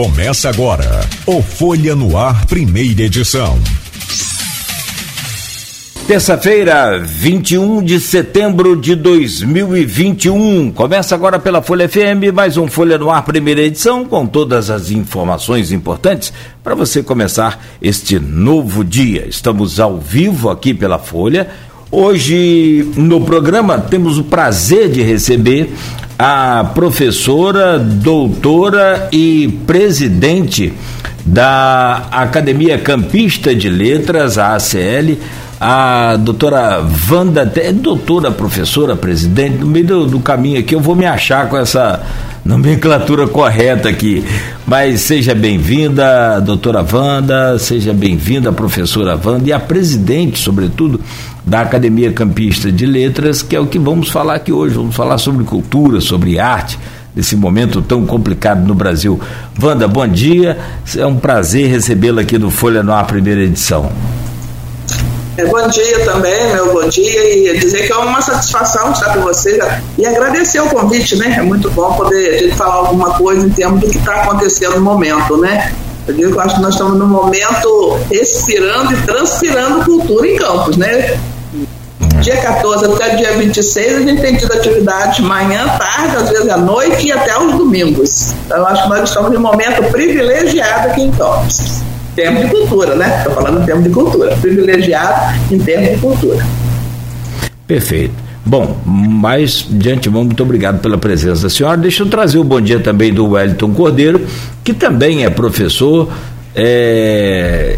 Começa agora o Folha no Ar, primeira edição. Terça-feira, 21 de setembro de 2021. Começa agora pela Folha FM, mais um Folha no Ar, primeira edição, com todas as informações importantes para você começar este novo dia. Estamos ao vivo aqui pela Folha. Hoje, no programa, temos o prazer de receber a professora, doutora e presidente da Academia Campista de Letras, a ACL, a doutora Wanda, é doutora, professora, presidente, no meio do, do, caminho aqui eu vou me achar com essa nomenclatura correta aqui. Mas seja bem-vinda, doutora Wanda, seja bem-vinda, professora Wanda, e a presidente, sobretudo, da Academia Campista de Letras, que é o que vamos falar aqui hoje. Vamos falar sobre cultura, sobre arte, nesse momento tão complicado no Brasil. Wanda, bom dia. É um prazer recebê-la aqui no Folha Noir, primeira edição. É, bom dia também, meu bom dia, e dizer que é uma satisfação estar com você e agradecer o convite, né? É muito bom poder a gente falar alguma coisa em termos do que está acontecendo no momento, né? Eu digo que eu acho que nós estamos no momento respirando e transpirando cultura em campos, né? Dia 14 até dia 26 a gente tem tido atividade manhã, tarde, às vezes à noite e até os domingos. Então eu acho que nós estamos em um momento privilegiado aqui em Campos. Em termos de cultura, né? Estou falando em termos de cultura. Privilegiado em termos de cultura. Perfeito. Bom, mas de antemão, muito obrigado pela presença da senhora. Deixa eu trazer o bom dia também do Wellington Cordeiro, que também é professor, é,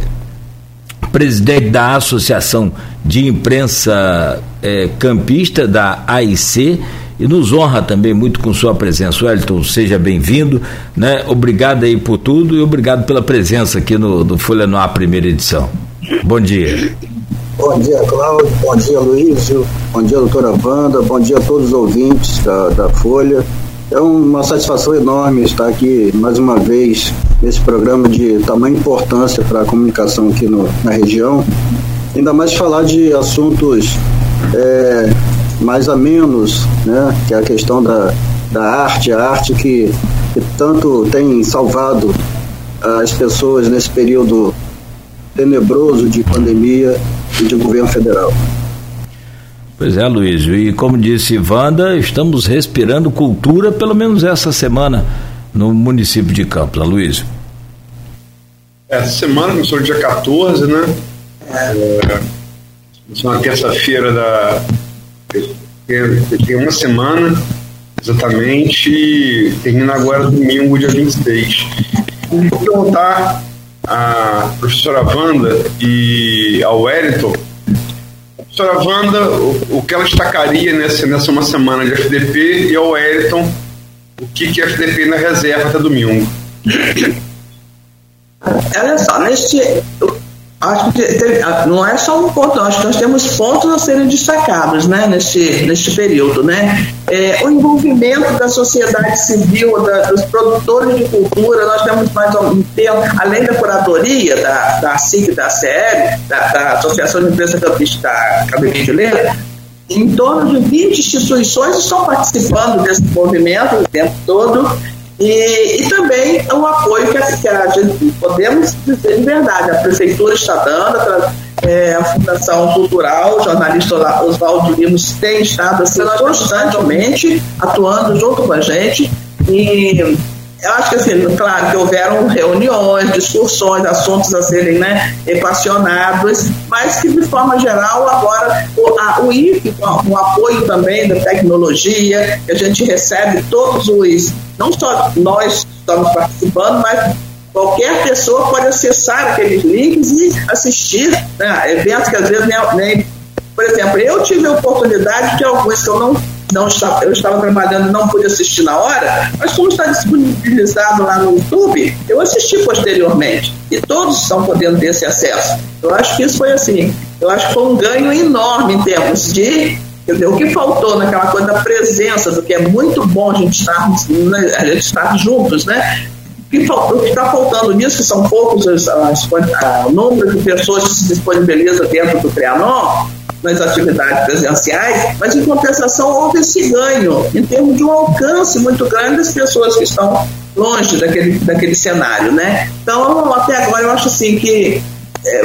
presidente da Associação de Imprensa é, Campista, da AIC, e nos honra também muito com sua presença. Wellington, seja bem-vindo, né? Obrigado aí por tudo e obrigado pela presença aqui no, no Folha Noir, primeira edição. Bom dia. Bom dia, Cláudio. Bom dia, Luísio. Bom dia, doutora Wanda. Bom dia a todos os ouvintes da, da Folha. É uma satisfação enorme estar aqui mais uma vez nesse programa de tamanha importância para a comunicação aqui no, na região. Ainda mais falar de assuntos é, mais a menos, né? que é a questão da, da arte, a arte que, que tanto tem salvado as pessoas nesse período tenebroso de pandemia e de governo federal. Pois é, Luiz, e como disse Wanda, estamos respirando cultura pelo menos essa semana no município de Campos, Luiz. Essa semana começou dia 14, né? É, uma terça-feira da. Tem uma semana exatamente, termina agora domingo, dia 26. Vou perguntar à professora Wanda e ao Wellington Senhora Wanda, o, o, que ela destacaria nessa, nessa uma semana de FDP e ao Wellington, o que, que FDP na reserva até domingo? Olha só, neste, acho que não é só um ponto, acho que nós temos pontos a serem destacados né, neste, neste período. Né? É, o envolvimento da sociedade civil, da, dos produtores de cultura, nós temos mais um tempo, além da curadoria da, da SIC da CL, da, da Associação de Imprensa Campista da Academia de Letras, em torno de 20 instituições estão participando desse movimento o tempo todo e, e também o apoio que a, que a gente podemos dizer de verdade, a prefeitura está dando, a, é, a Fundação Cultural, o jornalista Oswaldo Limos tem estado assim, constantemente atuando junto com a gente. E eu acho que assim, claro que houveram reuniões, discussões, assuntos a serem né, equacionados, mas que de forma geral agora o, a, o IFE, com o apoio também da tecnologia, que a gente recebe todos os não só nós estamos participando, mas qualquer pessoa pode acessar aqueles links e assistir né, eventos que às vezes nem, nem, Por exemplo, eu tive a oportunidade de alguns que eu não, não estava, eu estava trabalhando não pude assistir na hora, mas como está disponibilizado lá no YouTube, eu assisti posteriormente. E todos estão podendo ter esse acesso. Eu acho que isso foi assim. Eu acho que foi um ganho enorme em termos de dizer, o que faltou naquela coisa da presença, do que é muito bom a gente estar, né, a gente estar juntos, né? O que está faltando nisso, que são poucos o número de pessoas que se disponibiliza dentro do Trianon, nas atividades presenciais, mas em compensação houve esse ganho em termos de um alcance muito grande das pessoas que estão longe daquele, daquele cenário, né? Então, até agora, eu acho assim que é,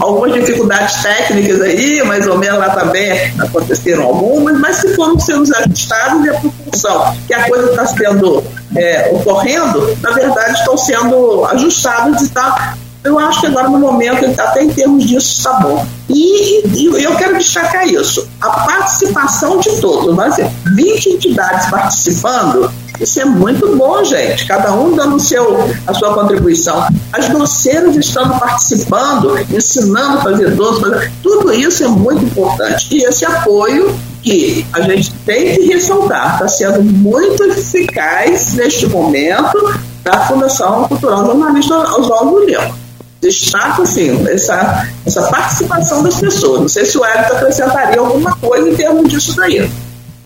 algumas dificuldades técnicas aí, mais ou menos lá também aconteceram algumas, mas se foram sendo ajustadas e a proporção que a coisa está sendo é, ocorrendo, na verdade estão sendo ajustadas e está eu acho que agora no momento, até em termos disso, está bom. E, e, eu quero destacar isso: a participação de todos. Ser 20 entidades participando, isso é muito bom, gente. Cada um dando seu, a sua contribuição. As doceiras estando participando, ensinando a fazer doce, tudo isso é muito importante. E esse apoio que a gente tem que ressaltar está sendo muito eficaz neste momento da Fundação Cultural Jornalista Oswaldo Lima destaco assim, essa, essa participação das pessoas. Não sei se o Hélio acrescentaria alguma coisa em termos disso daí.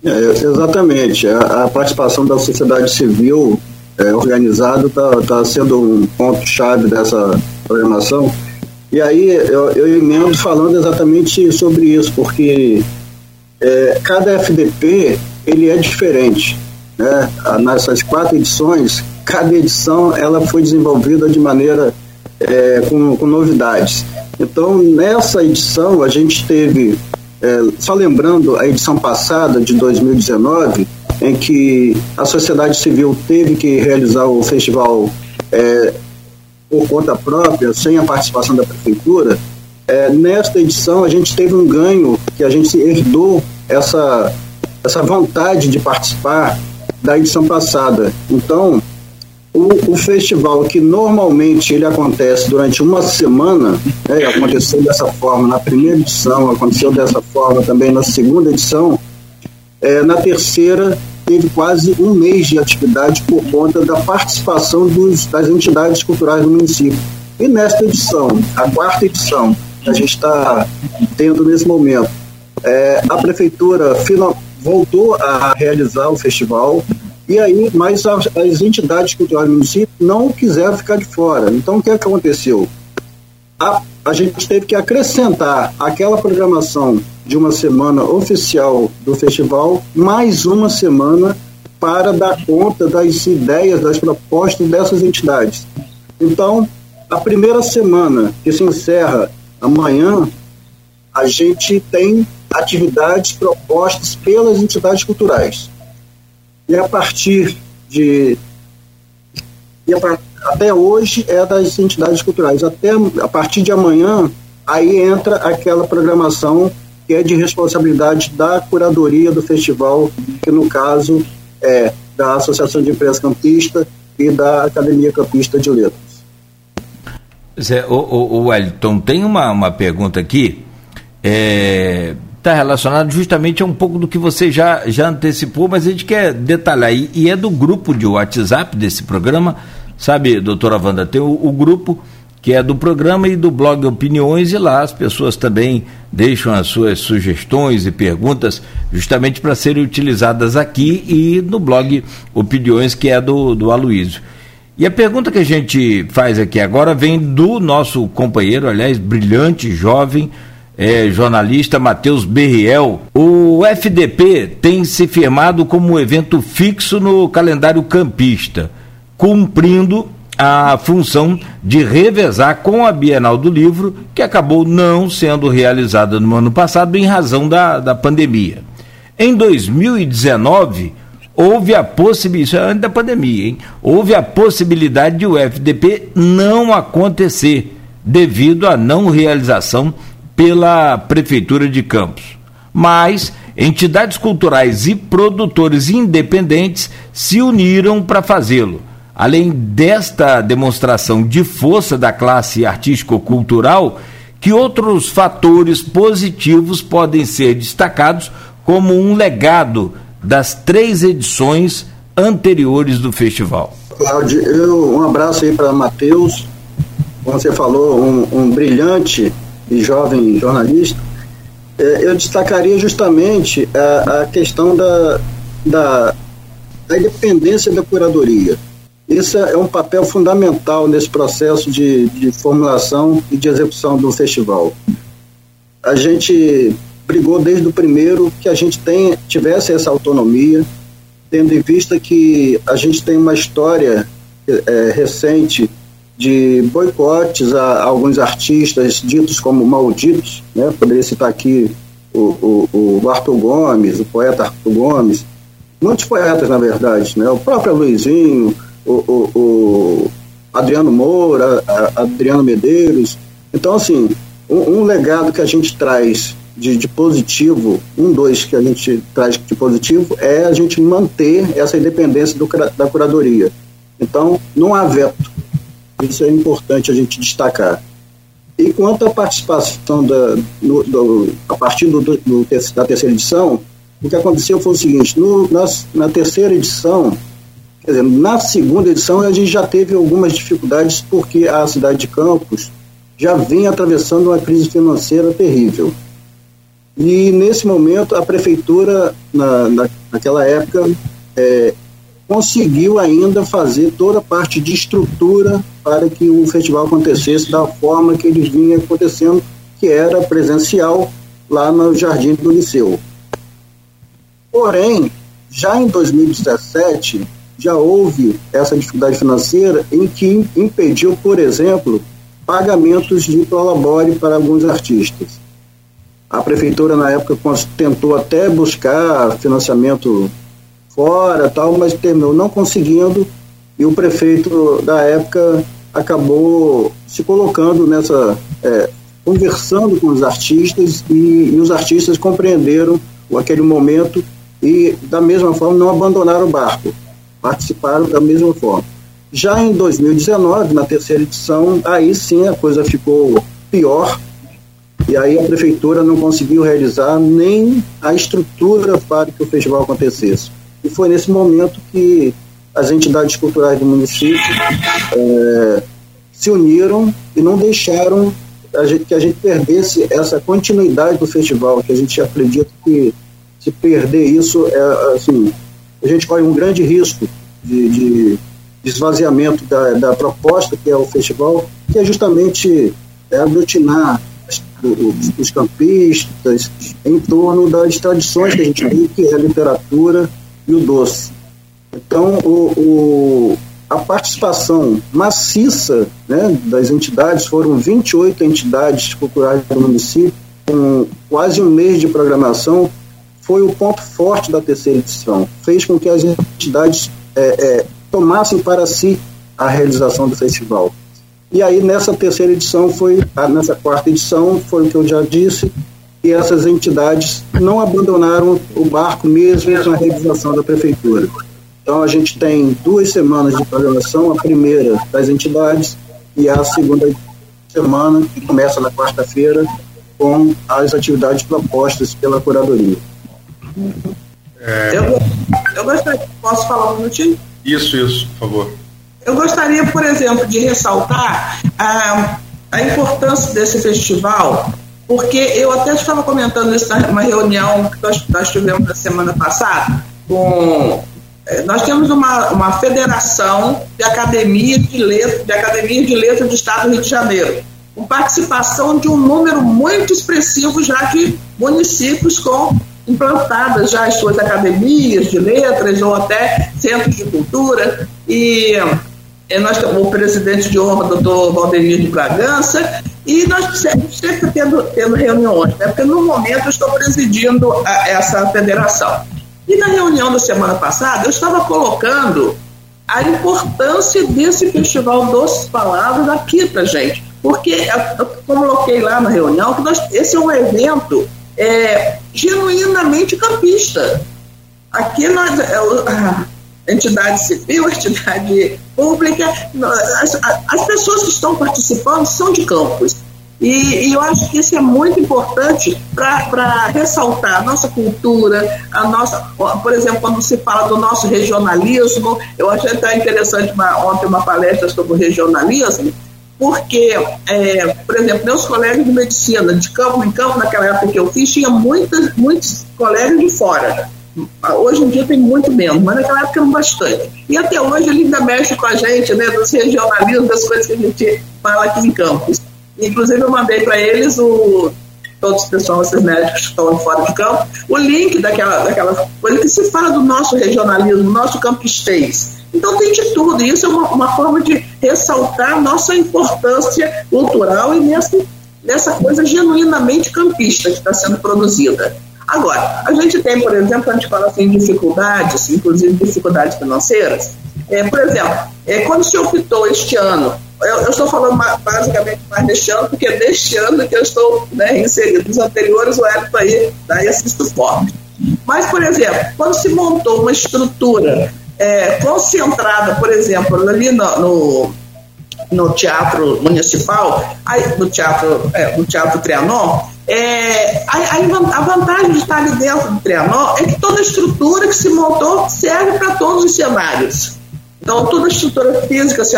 É, exatamente. A, a, participação da sociedade civil é, organizada está tá sendo um ponto-chave dessa programação. E aí eu, eu emendo falando exatamente sobre isso, porque é, cada FDP ele é diferente. Né? Nessas quatro edições, cada edição ela foi desenvolvida de maneira é, com, com, novidades. Então, nessa edição, a gente teve, é, só lembrando a edição passada, de 2019, em que a sociedade civil teve que realizar o festival é, por conta própria, sem a participação da prefeitura. É, nesta edição, a gente teve um ganho que a gente herdou essa, essa vontade de participar da edição passada. Então, o, o, festival que normalmente ele acontece durante uma semana, né, aconteceu dessa forma na primeira edição, aconteceu dessa forma também na segunda edição, é, na terceira teve quase um mês de atividade por conta da participação dos, das entidades culturais do município. E nesta edição, a quarta edição, que a gente está tendo nesse momento, é, a prefeitura final, voltou a realizar o festival, e aí, mas as, as entidades culturais do município não quiseram ficar de fora. Então, o que, é que aconteceu? A, a gente teve que acrescentar aquela programação de uma semana oficial do festival, mais uma semana para dar conta das ideias, das propostas dessas entidades. Então, a primeira semana, que se encerra amanhã, a gente tem atividades propostas pelas entidades culturais. E a partir de. E a, até hoje é das entidades culturais. Até a partir de amanhã, aí entra aquela programação que é de responsabilidade da curadoria do festival, que no caso é da Associação de Imprensa Campista e da Academia Campista de Letras. Zé, o, o, o Wellington, tem uma, uma pergunta aqui. É, está relacionado justamente a um pouco do que você já, já antecipou, mas a gente quer detalhar. E, e é do grupo de WhatsApp desse programa, sabe, doutora Wanda? Tem o, o, grupo que é do programa e do blog Opiniões, e lá as pessoas também deixam as suas sugestões e perguntas justamente para serem utilizadas aqui e no blog Opiniões, que é do, do Aloísio. E a pergunta que a gente faz aqui agora vem do nosso companheiro, aliás, brilhante, jovem, é, jornalista Matheus Berriel. O FDP tem se firmado como um evento fixo no calendário campista, cumprindo a função de revezar com a Bienal do Livro, que acabou não sendo realizada no ano passado em razão da, da pandemia. Em 2019, houve a possibilidade, é antes da pandemia, hein? houve a possibilidade de o FDP não acontecer, devido à não realização pela Prefeitura de Campos. Mas entidades culturais e produtores independentes se uniram para fazê-lo. Além desta demonstração de força da classe artístico-cultural, que outros fatores positivos podem ser destacados como um legado das três edições anteriores do festival? Cláudio, um abraço aí para Matheus. Como você falou, um, um brilhante e jovem jornalista, é, eu destacaria justamente a, a questão da, da, da independência da curadoria. Isso é um papel fundamental nesse processo de, de formulação e de execução do festival. A gente brigou desde o primeiro que a gente tem, tivesse essa autonomia tendo em vista que a gente tem uma história é, recente de boicotes a, a, alguns artistas ditos como malditos, né? poderia citar aqui o, o, o Arthur Gomes, o poeta Arthur Gomes, muitos poetas, na verdade, né? o próprio Luizinho, o, o, o Adriano Moura, Adriano Medeiros. Então, assim, um, um, legado que a gente traz de, de, positivo, um, dois que a gente traz de positivo, é a gente manter essa independência do, da curadoria. Então, não há veto. Isso é importante a gente destacar. E quanto à participação da, no, do, a partir do, do, da terceira edição, o que aconteceu foi o seguinte: no, na, na terceira edição, quer dizer, na segunda edição, a gente já teve algumas dificuldades porque a cidade de Campos já vinha atravessando uma crise financeira terrível. E nesse momento, a prefeitura, na, na naquela época, é, conseguiu ainda fazer toda a parte de estrutura para que o festival acontecesse da forma que ele vinha acontecendo, que era presencial lá no Jardim do Liceu. Porém, já em 2017, já houve essa dificuldade financeira em que impediu, por exemplo, pagamentos de prolabore para alguns artistas. A prefeitura, na época, tentou até buscar financiamento fora, tal, mas terminou não conseguindo e o prefeito da época acabou se colocando nessa, é, conversando com os artistas e, e, os artistas compreenderam aquele momento e da mesma forma não abandonaram o barco, participaram da mesma forma. Já em 2019, na terceira edição, aí sim a coisa ficou pior e aí a prefeitura não conseguiu realizar nem a estrutura para que o festival acontecesse. E foi nesse momento que as entidades culturais do município é, se uniram e não deixaram a gente, que a gente perdesse essa continuidade do festival, que a gente acredita que se perder isso, é, assim, a gente corre um grande risco de, de esvaziamento da, da, proposta que é o festival, que é justamente é, aglutinar os, os campistas em torno das tradições que a gente tem, que é a literatura, e o doce. Então, o, o, a participação maciça né, das entidades, foram 28 entidades culturais do município, com quase um mês de programação, foi o ponto forte da terceira edição. Fez com que as entidades é, é, tomassem para si a realização do festival. E aí, nessa terceira edição, foi, nessa quarta edição, foi o que eu já disse, e essas entidades não abandonaram o barco mesmo na realização da prefeitura. Então a gente tem duas semanas de programação, a primeira das entidades e a segunda semana, que começa na quarta-feira, com as atividades propostas pela curadoria. É... Eu, eu gostaria, posso falar um minutinho? Isso, isso, por favor. Eu gostaria, por exemplo, de ressaltar a, a importância desse festival porque eu até estava comentando isso numa reunião que nós, nós tivemos na semana passada com é, nós temos uma, uma federação de academia de letras, de academia de letras do Estado do Rio de Janeiro, com participação de um número muito expressivo já de municípios com implantadas já as suas academias de letras ou até centros de cultura. E é, nós temos o presidente de honra, doutor Valdemir de Bragança, e nós sempre tendo, tendo reuniões, né? porque no momento eu estou presidindo a, essa federação. E na reunião da semana passada, eu estava colocando a importância desse Festival Doces Palavras aqui para gente. Porque, eu coloquei lá na reunião, que nós, esse é um evento é, genuinamente campista. Aqui nós, é, entidade civil, entidade pública, as, as pessoas que estão participando são de campos. E, e, eu acho que isso é muito importante para ressaltar a nossa cultura, a nossa, por exemplo, quando se fala do nosso regionalismo, eu achei até interessante uma, ontem uma palestra sobre o regionalismo, porque, é, por exemplo, meus colegas de medicina, de campo em campo, naquela época que eu fiz, tinha muitas, muitos colegas de fora. Hoje em dia tem muito menos, mas naquela época eram bastante. E até hoje ele ainda mexe com a gente, né, dos regionalismos, das coisas que a gente fala aqui em Campos. Inclusive eu mandei para eles o, todos os pessoal, esses médicos que estão fora de campo, o link daquela, daquela coisa que se fala do nosso regionalismo, nosso campistês. Então tem de tudo, e isso é uma, uma forma de ressaltar nossa importância cultural e nessa, nessa coisa genuinamente campista que está sendo produzida. Agora, a gente tem, por exemplo, a gente fala assim, dificuldades, inclusive dificuldades financeiras. É, por exemplo, é, quando se optou este ano eu, eu, estou falando basicamente mais deste ano, porque é deste ano que eu estou né, inserido. Nos anteriores, o Hélio aí dá esse suporte. Mas, por exemplo, quando se montou uma estrutura é, concentrada, por exemplo, ali no, no, no Teatro Municipal, aí, no Teatro, é, no teatro Trianon, é, a, a, vantagem de estar ali dentro do Trianon é que toda a estrutura que se montou serve para todos os cenários. Então, toda a estrutura física, assim,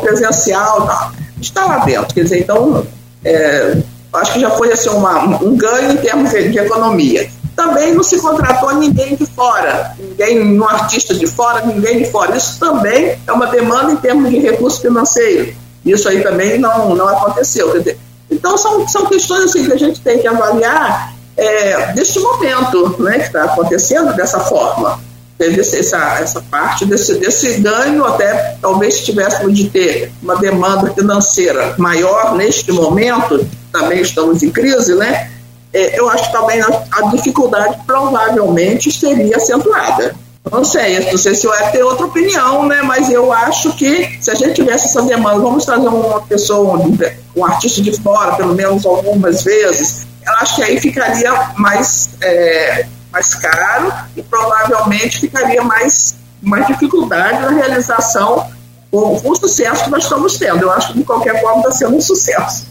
presencial, tá, está lá dentro. Quer dizer, então, é, acho que já foi assim, uma, um ganho em termos de, de, economia. Também não se contratou ninguém de fora, ninguém, um artista de fora, ninguém de fora. Isso também é uma demanda em termos de recurso financeiro. Isso aí também não, não aconteceu. Quer dizer, então, são, são questões assim, que a gente tem que avaliar é, deste momento né, que está acontecendo dessa forma teve essa, essa parte desse, desse ganho, até talvez tivéssemos de ter uma demanda financeira maior neste momento, também estamos em crise, né? É, eu acho que também a, a, dificuldade provavelmente seria acentuada. Não sei, não sei se eu ia ter outra opinião, né? Mas eu acho que se a gente tivesse essa demanda, vamos trazer uma pessoa, um, um artista de fora, pelo menos algumas vezes, eu acho que aí ficaria mais é, mais caro e provavelmente ficaria mais, mais dificuldade na realização com, o sucesso que nós estamos tendo. Eu acho que de qualquer forma está sendo um sucesso.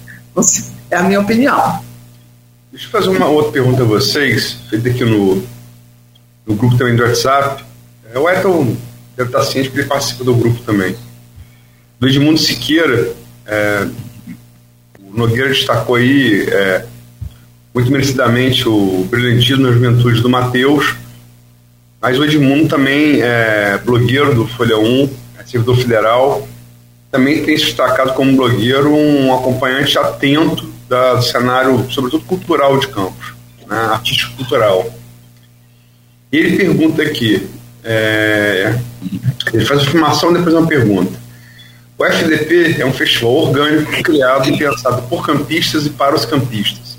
É a minha opinião. Deixa eu fazer uma outra pergunta a vocês, feita aqui no, no grupo também do WhatsApp. É, o Elton deve estar ciente porque ele participa do grupo também. Do Edmundo Siqueira, é, o Nogueira destacou aí é, muito merecidamente o brilhantismo na juventude do Matheus, mas o Edmundo também é blogueiro do Folha 1, é servidor federal, também tem se destacado como blogueiro, um acompanhante atento da, do cenário, sobretudo cultural de Campos, né, artístico cultural. E ele pergunta aqui, é, ele faz a afirmação depois uma pergunta. O FDP é um festival orgânico criado e pensado por campistas e para os campistas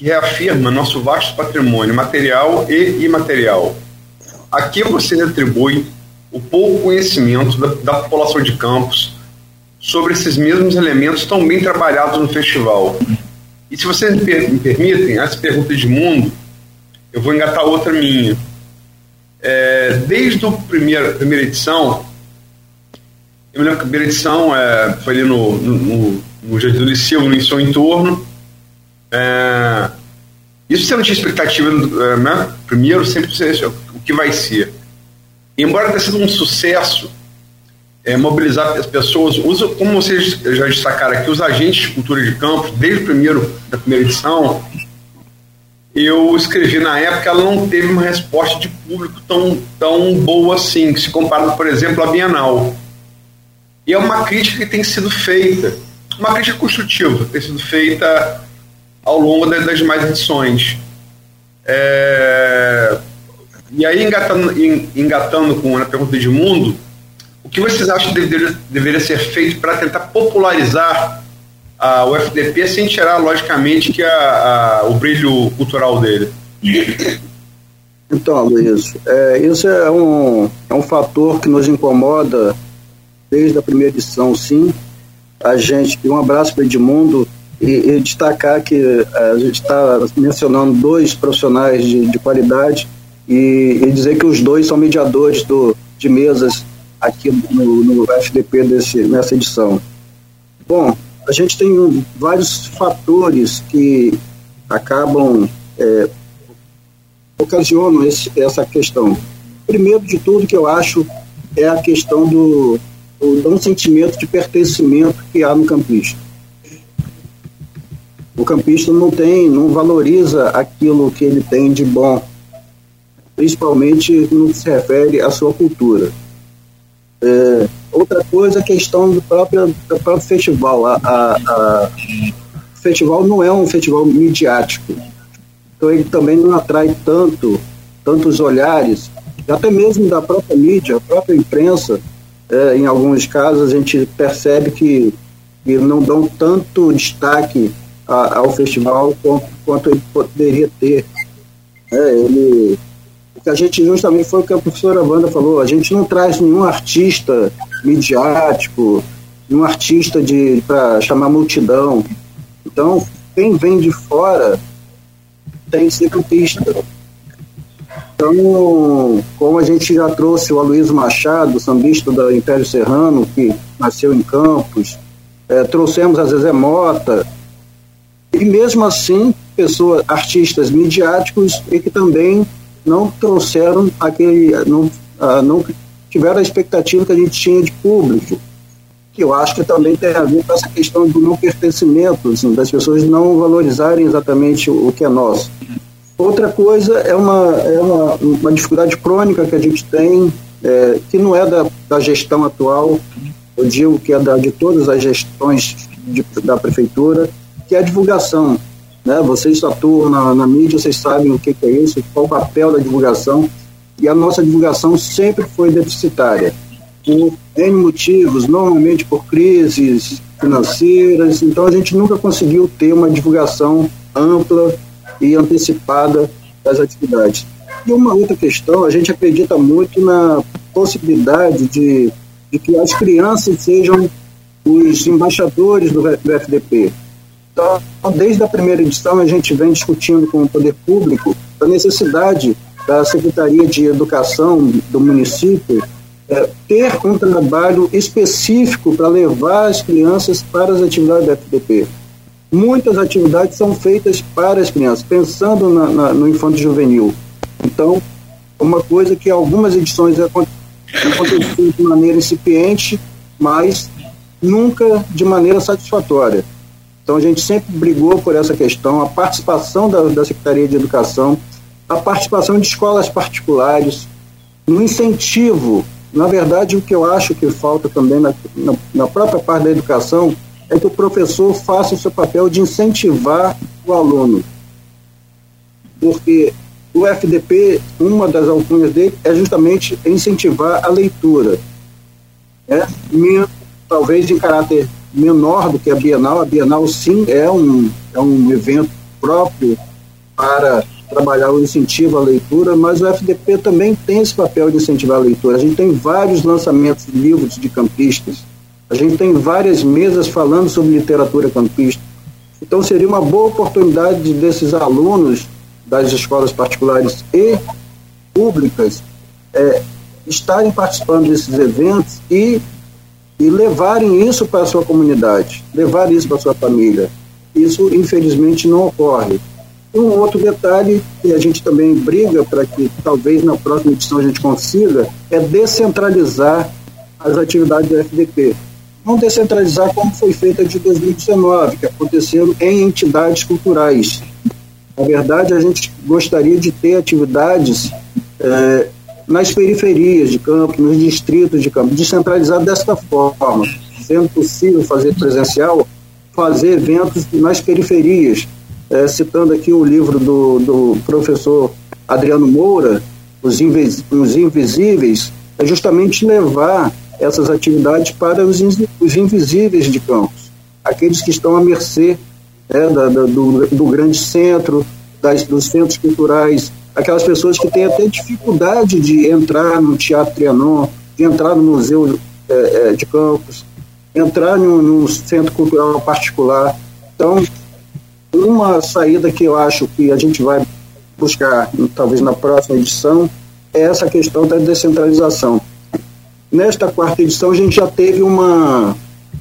que reafirma nosso vasto patrimônio material e imaterial. Aqui você atribui o pouco conhecimento da, da população de Campos sobre esses mesmos elementos tão bem trabalhados no festival. E se vocês me permitem, essa pergunta de mundo, eu vou engatar outra minha. É, desde a primeira, primeira edição, eu me lembro que a primeira edição é, foi ali no, no, no, Jardim do Liceu, no seu entorno, é, isso você não tinha expectativa, é, né? Primeiro, sempre o que vai ser. Embora tenha sido um sucesso é, mobilizar as pessoas, usa, como vocês já destacaram aqui, os agentes de cultura de campos, desde o primeiro, da primeira edição, eu escrevi na época, ela não teve uma resposta de público tão, tão boa assim, se comparado, por exemplo, à Bienal. E é uma crítica que tem sido feita, uma crítica construtiva, tem sido feita ao longo das, das demais edições. É, e aí, engatando, engatando com a pergunta de mundo, o que vocês acham que deveria, deveria ser feito para tentar popularizar a, o FDP sem tirar, logicamente, que a, a, o brilho cultural dele? Então, Luiz, é, isso é um, é um fator que nos incomoda desde a primeira edição, sim. A gente, um abraço para Edmundo, e, e destacar que eh, a gente está mencionando dois profissionais de, de qualidade e, e, dizer que os dois são mediadores do, de mesas aqui no, no FDP desse, nessa edição. Bom, a gente tem vários fatores que acabam é, ocasionam esse, essa questão. Primeiro de tudo que eu acho é a questão do, do, do sentimento de pertencimento que há no campista o campista não tem, não valoriza aquilo que ele tem de bom, principalmente no que se refere à sua cultura. É, outra coisa, a questão do próprio, do próprio festival. A, a, a o festival não é um festival midiático. Então ele também não atrai tanto, tantos olhares, até mesmo da própria mídia, a própria imprensa. É, em alguns casos a gente percebe que, que não dão tanto destaque a, ao festival quanto, quanto ele poderia ter. É, ele, a gente justamente foi o que a professora Wanda falou, a gente não traz nenhum artista midiático, nenhum artista de para chamar multidão. Então, quem vem de fora tem que ser campista. Então, como a gente já trouxe o Aloysio Machado, sambista do Império Serrano, que nasceu em Campos, é, trouxemos a Zezé Mota, e mesmo assim, pessoas, artistas midiáticos e que também não trouxeram aquele, não, ah, não tiveram a expectativa que a gente tinha de público que eu acho que também tem a ver com essa questão do não pertencimento, assim, das pessoas não valorizarem exatamente o, que é nosso. Outra coisa é uma, é uma, uma dificuldade crônica que a gente tem, é, que não é da, da gestão atual, eu digo que é da, de todas as gestões de, da prefeitura, que é a divulgação. Né? Vocês atuam na, na mídia, vocês sabem o que, que é isso, qual o papel da divulgação, e a nossa divulgação sempre foi deficitária por N motivos, normalmente por crises financeiras, então a gente nunca conseguiu ter uma divulgação ampla e antecipada das atividades. E uma outra questão, a gente acredita muito na possibilidade de, de que as crianças sejam os embaixadores do, do FDP. Então, desde a primeira edição, a gente vem discutindo com o poder público a necessidade da Secretaria de Educação do município é, ter um trabalho específico para levar as crianças para as atividades da FDP. Muitas atividades são feitas para as crianças, pensando na, na, no infanto juvenil. Então, uma coisa que algumas edições aconteceram de maneira incipiente, mas nunca de maneira satisfatória. Então, a gente sempre brigou por essa questão, a participação da, da Secretaria de Educação, a participação de escolas particulares, no incentivo na verdade, o que eu acho que falta também na, na, na própria parte da educação é que o professor faça o seu papel de incentivar o aluno. Porque o FDP, uma das alcunhas dele é justamente incentivar a leitura. Né? talvez em caráter menor do que a Bienal. A Bienal, sim, é um, é um evento próprio para trabalhar o incentivo à leitura, mas o FDP também tem esse papel de incentivar a leitura. A gente tem vários lançamentos de livros de campistas, a gente tem várias mesas falando sobre literatura campista. Então seria uma boa oportunidade desses alunos das escolas particulares e públicas é, estarem participando desses eventos e, e levarem isso para a sua comunidade, levar isso para a sua família. Isso, infelizmente, não ocorre. Um outro detalhe que a gente também briga para que talvez na próxima edição a gente consiga é descentralizar as atividades do FDP. Não descentralizar como foi feita de 2019, que aconteceram em entidades culturais. Na verdade, a gente gostaria de ter atividades é, nas periferias de campo, nos distritos de campo, descentralizar desta forma, sendo possível fazer presencial, fazer eventos nas periferias, é, citando aqui o livro do, do professor Adriano Moura, os, Invis, os Invisíveis, é justamente levar essas atividades para os, os invisíveis de campos, aqueles que estão à mercê né, da, da, do, do, grande centro, das, dos centros culturais, aquelas pessoas que têm até dificuldade de entrar no Teatro Trianon, de entrar no Museu é, é, de Campos, entrar num, num centro cultural particular. Então, uma saída que eu acho que a gente vai buscar, talvez na próxima edição, é essa questão da descentralização. Nesta quarta edição, a gente já teve uma,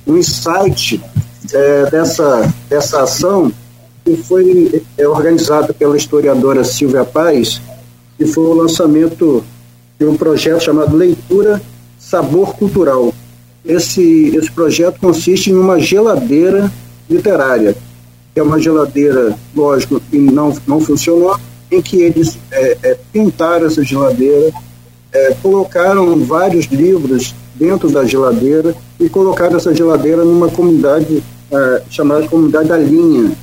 um insight é, dessa, dessa ação que foi é, organizada pela historiadora Silvia Paz, que foi o lançamento de um projeto chamado Leitura Sabor Cultural. Esse, esse projeto consiste em uma geladeira literária que é uma geladeira, lógico, que não, não funcionou, em que eles é, é, pintaram essa geladeira, é, colocaram vários livros dentro da geladeira e colocaram essa geladeira numa comunidade é, chamada comunidade da linha.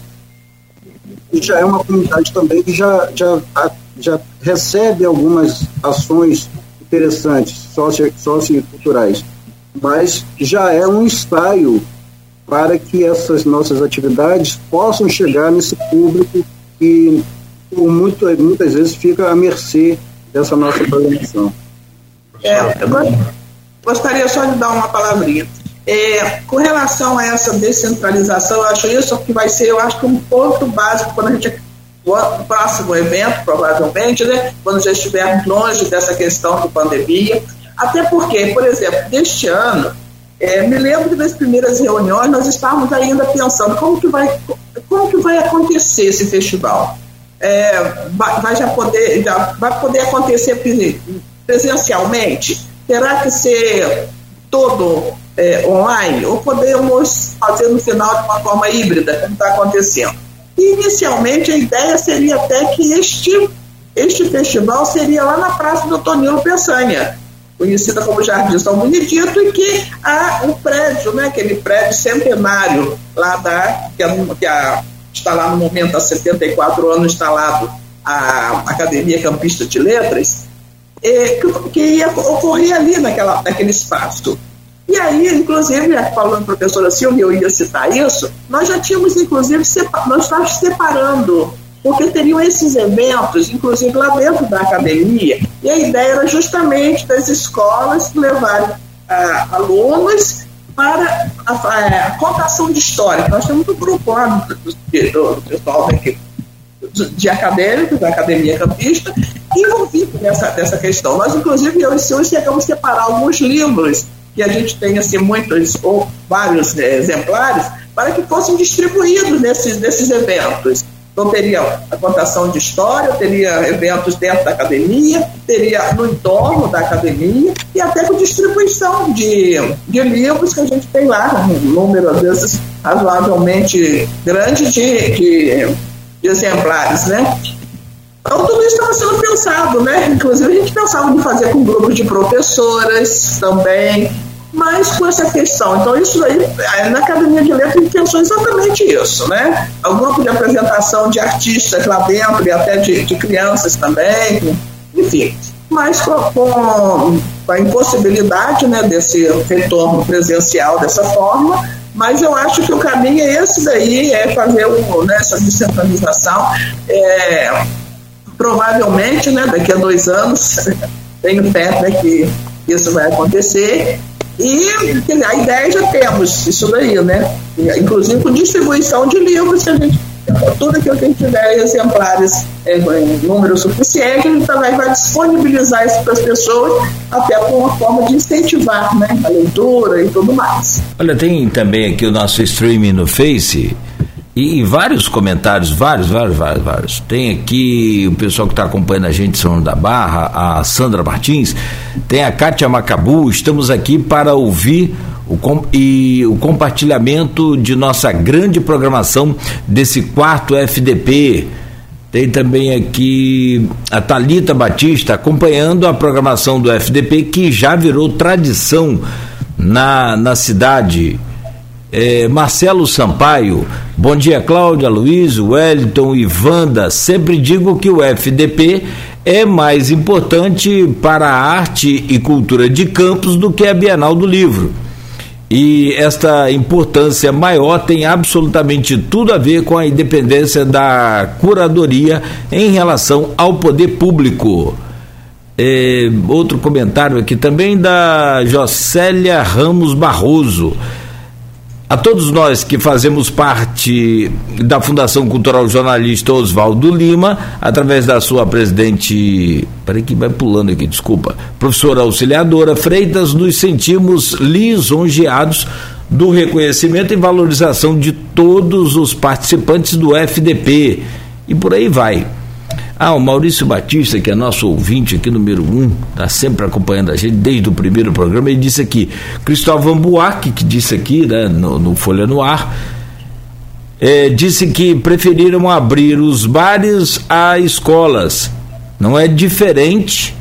E já é uma comunidade também que já, já, já recebe algumas ações interessantes, socio, socioculturais, mas já é um ensaio para que essas nossas atividades possam chegar nesse público que por muito, muitas vezes fica à mercê dessa nossa programação. É, gostaria só de dar uma palavrinha. É, com relação a essa descentralização, eu acho isso que vai ser, eu acho que um ponto básico quando a gente o próximo evento, provavelmente, né, quando já estivermos longe dessa questão de pandemia. Até porque, por exemplo, deste ano, é, me lembro que nas primeiras reuniões nós estávamos ainda pensando como que vai, como que vai acontecer esse festival. É, vai, já poder, já vai poder acontecer presencialmente? Terá que ser todo é, online ou podemos fazer no final de uma forma híbrida, como está acontecendo? E, inicialmente a ideia seria até que este, este festival seria lá na Praça do Tonilo Peçanha, conhecida como Jardim São Benedito, e que há um prédio, né, aquele prédio centenário lá da, que, a, que a, está lá no momento há 74 anos instalado a Academia Campista de Letras, é, que, que ia ocorrer ali naquela, naquele espaço. E aí, inclusive, falando professora Silvia, eu ia citar isso, nós já tínhamos, inclusive, nós estávamos separando, porque teriam esses eventos, inclusive lá dentro da academia, e a ideia era justamente das escolas levarem ah, alunos para a, a, a, contação de história. Nós temos um grupo lá do, pessoal daqui, de acadêmicos, da Academia Campista, envolvido nessa, nessa questão. Nós, inclusive, eu e o senhor chegamos a separar alguns livros que a gente tenha assim, muitos ou vários né, exemplares para que fossem distribuídos nesses, nesses eventos. Então, teria a contação de história, teria eventos dentro da academia, teria no entorno da academia e até com distribuição de, de livros que a gente tem lá, um número, às vezes, razoavelmente grande de, de, de exemplares, né? Então, tudo isso estava sendo pensado, né? Inclusive, a gente pensava em fazer com grupos de professoras também, mas com essa questão. Então, isso aí, na Academia de Letras, gente pensou exatamente isso, né? O grupo de apresentação de artistas lá dentro e até de, de crianças também, enfim. Mas com, com, a impossibilidade né, desse retorno presencial dessa forma, mas eu acho que o caminho é esse daí, é fazer um, né, essa descentralização. É, provavelmente, né, daqui a dois anos, tenho fé né, que isso vai acontecer. E a ideia já temos, isso daí, né? Inclusive com distribuição de livros, que a gente, tudo aquilo que a gente tiver exemplares é, em número suficiente, a gente também vai disponibilizar isso para as pessoas, até como uma forma de incentivar né, a leitura e tudo mais. Olha, tem também aqui o nosso streaming no Face e, e, vários comentários, vários, vários, vários, vários. Tem aqui o pessoal que está acompanhando a gente, São da Barra, a Sandra Martins, tem a Kátia Macabu, estamos aqui para ouvir o, com, e o compartilhamento de nossa grande programação desse quarto FDP. Tem também aqui a Talita Batista acompanhando a programação do FDP que já virou tradição na, na cidade. É, Marcelo Sampaio, bom dia Cláudia, Luiz, Wellington e Wanda. Sempre digo que o FDP é mais importante para a arte e cultura de Campos do que a Bienal do Livro. E esta importância maior tem absolutamente tudo a ver com a independência da curadoria em relação ao poder público. É, outro comentário aqui também da Jocélia Ramos Barroso. A todos nós que fazemos parte da Fundação Cultural Jornalista Oswaldo Lima, através da sua presidente. Peraí que vai pulando aqui, desculpa. Professora auxiliadora Freitas, nos sentimos lisonjeados do reconhecimento e valorização de todos os participantes do FDP. E por aí vai. Ah, o Maurício Batista, que é nosso ouvinte aqui, número um, está sempre acompanhando a gente desde o primeiro programa, ele disse aqui, Cristóvão Buarque, que disse aqui né, no, no Folha no Ar, é, disse que preferiram abrir os bares a escolas. Não é diferente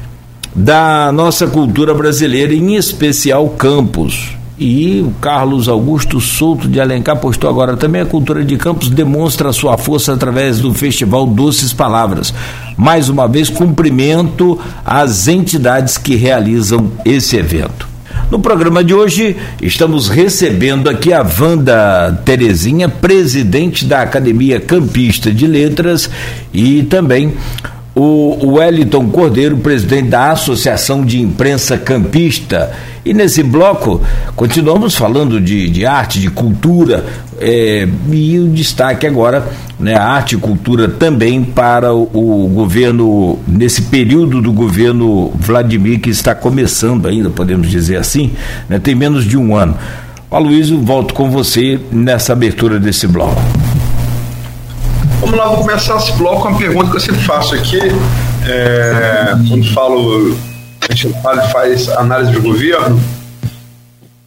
da nossa cultura brasileira, em especial campos. E o Carlos Augusto Souto de Alencar postou agora também a cultura de Campos demonstra sua força através do Festival Doces Palavras. Mais uma vez, cumprimento às entidades que realizam esse evento. No programa de hoje, estamos recebendo aqui a Wanda Terezinha, presidente da Academia Campista de Letras, e também o Wellington Cordeiro, presidente da Associação de Imprensa Campista. E nesse bloco, continuamos falando de, de arte, de cultura, é, e o destaque agora, né, a arte e cultura também para o, o, governo, nesse período do governo Vladimir, que está começando ainda, podemos dizer assim, né, tem menos de um ano. Aloysio, volto com você nessa abertura desse bloco. Vamos lá, vou começar esse bloco com uma pergunta que eu sempre faço aqui, é, quando falo a gente faz análise de governo,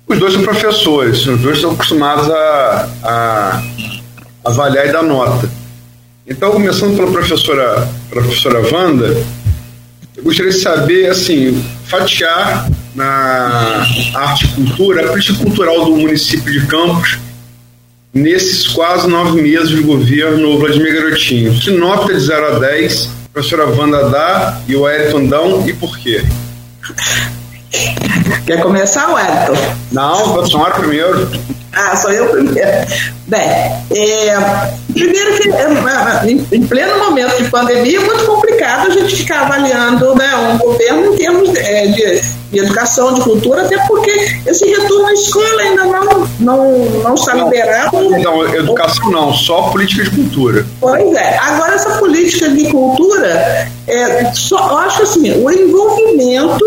os dois são professores, os dois são acostumados a, a avaliar e dar nota. Então, começando pela professora, professora Wanda, eu gostaria de saber, assim, fatiar na arte e cultura, a política cultural do município de Campos nesses quase nove meses de governo Vladimir Garotinho. Que nota de 0 a 10 a professora Wanda dá e o Ayrton dão e por quê? Quer começar, Wellington? Não, a senhora primeiro. Ah, sou eu primeiro. Bem, é, primeiro que é, é, em pleno momento de pandemia é muito complicado a gente ficar avaliando né, um governo em termos de, é, de, de educação, de cultura, até porque esse retorno à escola ainda não, não, não está não, liberado. Não, educação não, só política de cultura. Pois é. Agora, essa política de cultura, é, só, eu acho assim, o envolvimento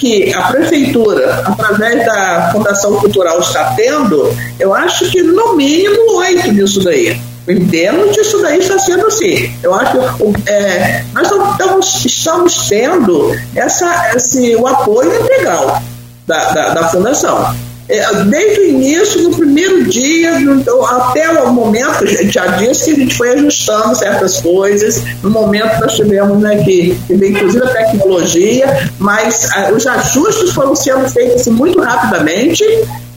que a prefeitura, através da Fundação Cultural, está tendo, eu acho que no mínimo oito disso daí. Em termos disso daí está sendo assim. Eu acho que é, nós estamos, estamos tendo essa, esse, o apoio integral da, da, da Fundação. É, desde o início, no primeiro dia, até o momento, a gente já disse que a gente foi ajustando certas coisas. No momento nós tivemos né, que, que inclusive a tecnologia, mas a, os ajustes foram sendo feitos assim, muito rapidamente.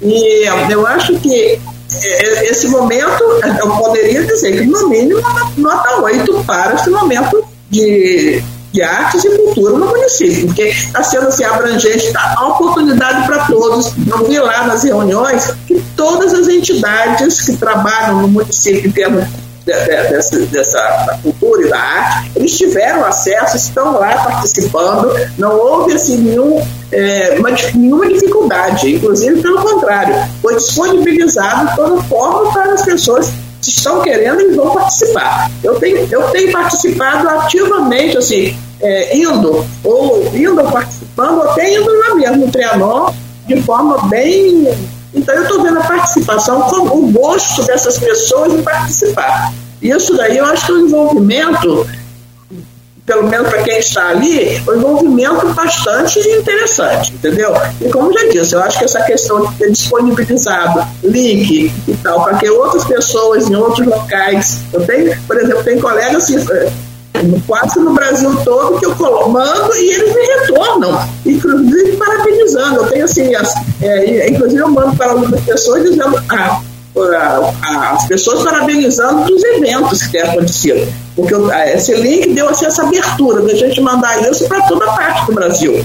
E eu acho que é, esse momento, eu poderia dizer que no mínimo nota 8 para esse momento de de artes e cultura no município, porque está sendo assim, abrangente, está a oportunidade para todos. Eu vi lá nas reuniões que todas as entidades que trabalham no município em termos dessa, dessa cultura e da arte, eles tiveram acesso, estão lá participando, não houve assim nenhum, é, uma, nenhuma dificuldade, inclusive pelo contrário, foi disponibilizado toda forma para as pessoas estão querendo, eles vão participar. Eu tenho, eu tenho participado ativamente, assim, é, indo, ou indo participando, ou até indo lá mesmo no Trianon, de forma bem. Então, eu estou vendo a participação, o gosto dessas pessoas em participar. Isso daí eu acho que o envolvimento pelo menos para quem está ali, um envolvimento bastante interessante, entendeu? E como já disse, eu acho que essa questão de ter disponibilizado link e tal, para que outras pessoas em outros locais, eu tenho, por exemplo, tem colegas assim, quase no Brasil todo que eu mando e eles me retornam, inclusive parabenizando. Eu tenho assim, as, é, inclusive eu mando para algumas pessoas dizendo, ah, as pessoas parabenizando dos eventos que têm acontecido. Porque esse link deu assim, essa abertura da gente mandar isso para toda parte do Brasil.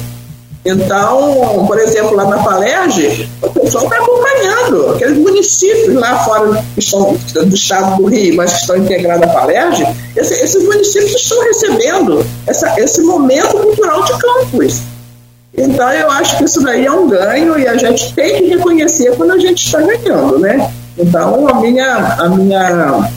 Então, por exemplo, lá na Falerge, o pessoal está acompanhando. Aqueles municípios lá fora que estão do estado do Rio, mas que estão integrados à Falerge, esse, esses municípios estão recebendo essa, esse momento cultural de campus. Então, eu acho que isso daí é um ganho e a gente tem que reconhecer quando a gente está ganhando, né? Então, a minha, a minha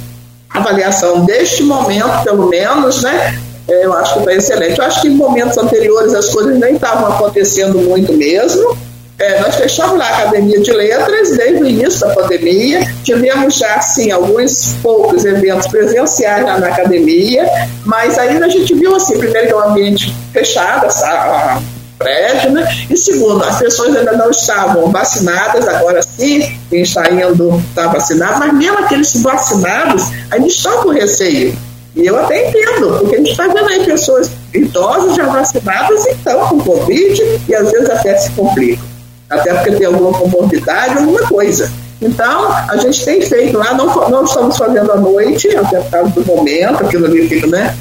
avaliação deste momento, pelo menos, né, é, eu acho que está excelente. Eu acho que em momentos anteriores as coisas nem estavam acontecendo muito mesmo. É, nós fechamos a Academia de Letras desde o início da pandemia. Tivemos já, sim, alguns poucos eventos presenciais na academia, mas ainda a gente viu, assim, primeiro que é um ambiente fechado, a, prédio, né? E segundo, as pessoas ainda não estavam vacinadas, agora sim, quem está indo está vacinado, mas mesmo aqueles vacinados ainda estão com receio. E eu até entendo, porque a gente está vendo aí pessoas idosas já vacinadas e estão com Covid e às vezes até se complicam. até porque tem alguma comorbidade, alguma coisa. Então, a gente tem feito lá, não, não estamos fazendo à noite, até por causa do momento, aquilo ali fica, né?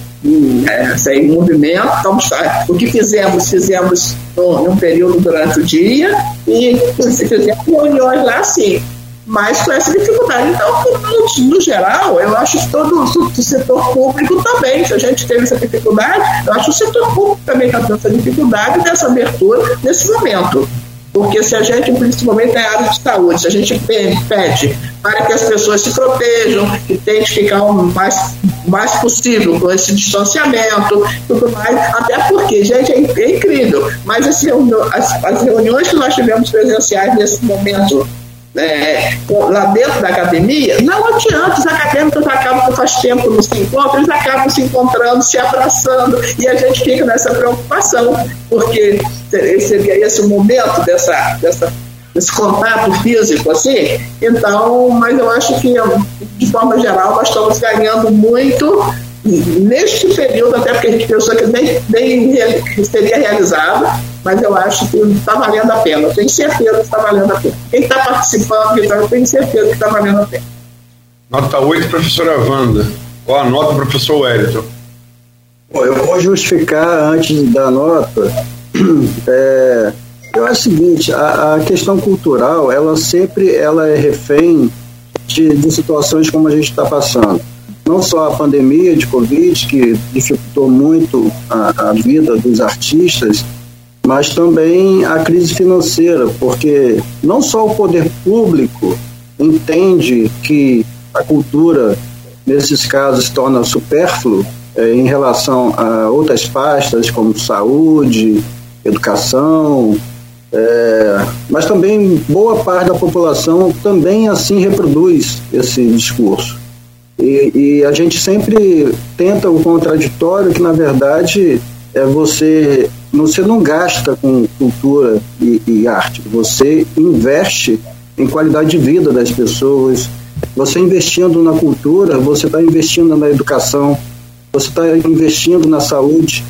É, sem movimento, estamos, o que fizemos, fizemos num período durante o dia e fizemos reuniões lá sim mas com essa dificuldade. Então, no, no geral, eu acho que todo o setor público também, se a gente teve essa dificuldade, eu acho que o setor público também está tendo essa dificuldade dessa abertura nesse momento. Porque se a gente, principalmente na área de saúde, se a gente pede para que as pessoas se protejam, que tente ficar o mais, mais possível com esse distanciamento, tudo mais, até porque, gente, é, é incrível, mas as, as reuniões que nós tivemos presenciais nesse momento é, lá dentro da academia, não adianta, os acadêmicos acabam, faz tempo não se encontram, eles acabam se encontrando, se abraçando, e a gente fica nessa preocupação, porque seria esse o momento dessa, dessa, desse contato físico, assim. Então, mas eu acho que, de forma geral, nós estamos ganhando muito neste período, até porque a gente pensou que nem, nem seria realizado, mas eu acho que está valendo a pena. Eu tenho certeza que está valendo a pena. Quem está participando, eu tenho certeza que está valendo a pena. Nota 8, professora Wanda. Qual a nota, professor Wellington? Bom, eu vou justificar antes da nota. É, eu acho o seguinte, a, a, questão cultural, ela sempre ela é refém de, de situações como a gente está passando. Não só a pandemia de Covid, que dificultou muito a, a vida dos artistas, mas também a crise financeira, porque não só o poder público entende que a cultura, nesses casos, se torna supérfluo é, em relação a outras pastas como saúde, educação, é, mas também boa parte da população também assim reproduz esse discurso. E, e, a gente sempre tenta o contraditório, que na verdade é você você não gasta com cultura e, e arte, você investe em qualidade de vida das pessoas. Você investindo na cultura, você está investindo na educação, você está investindo na saúde.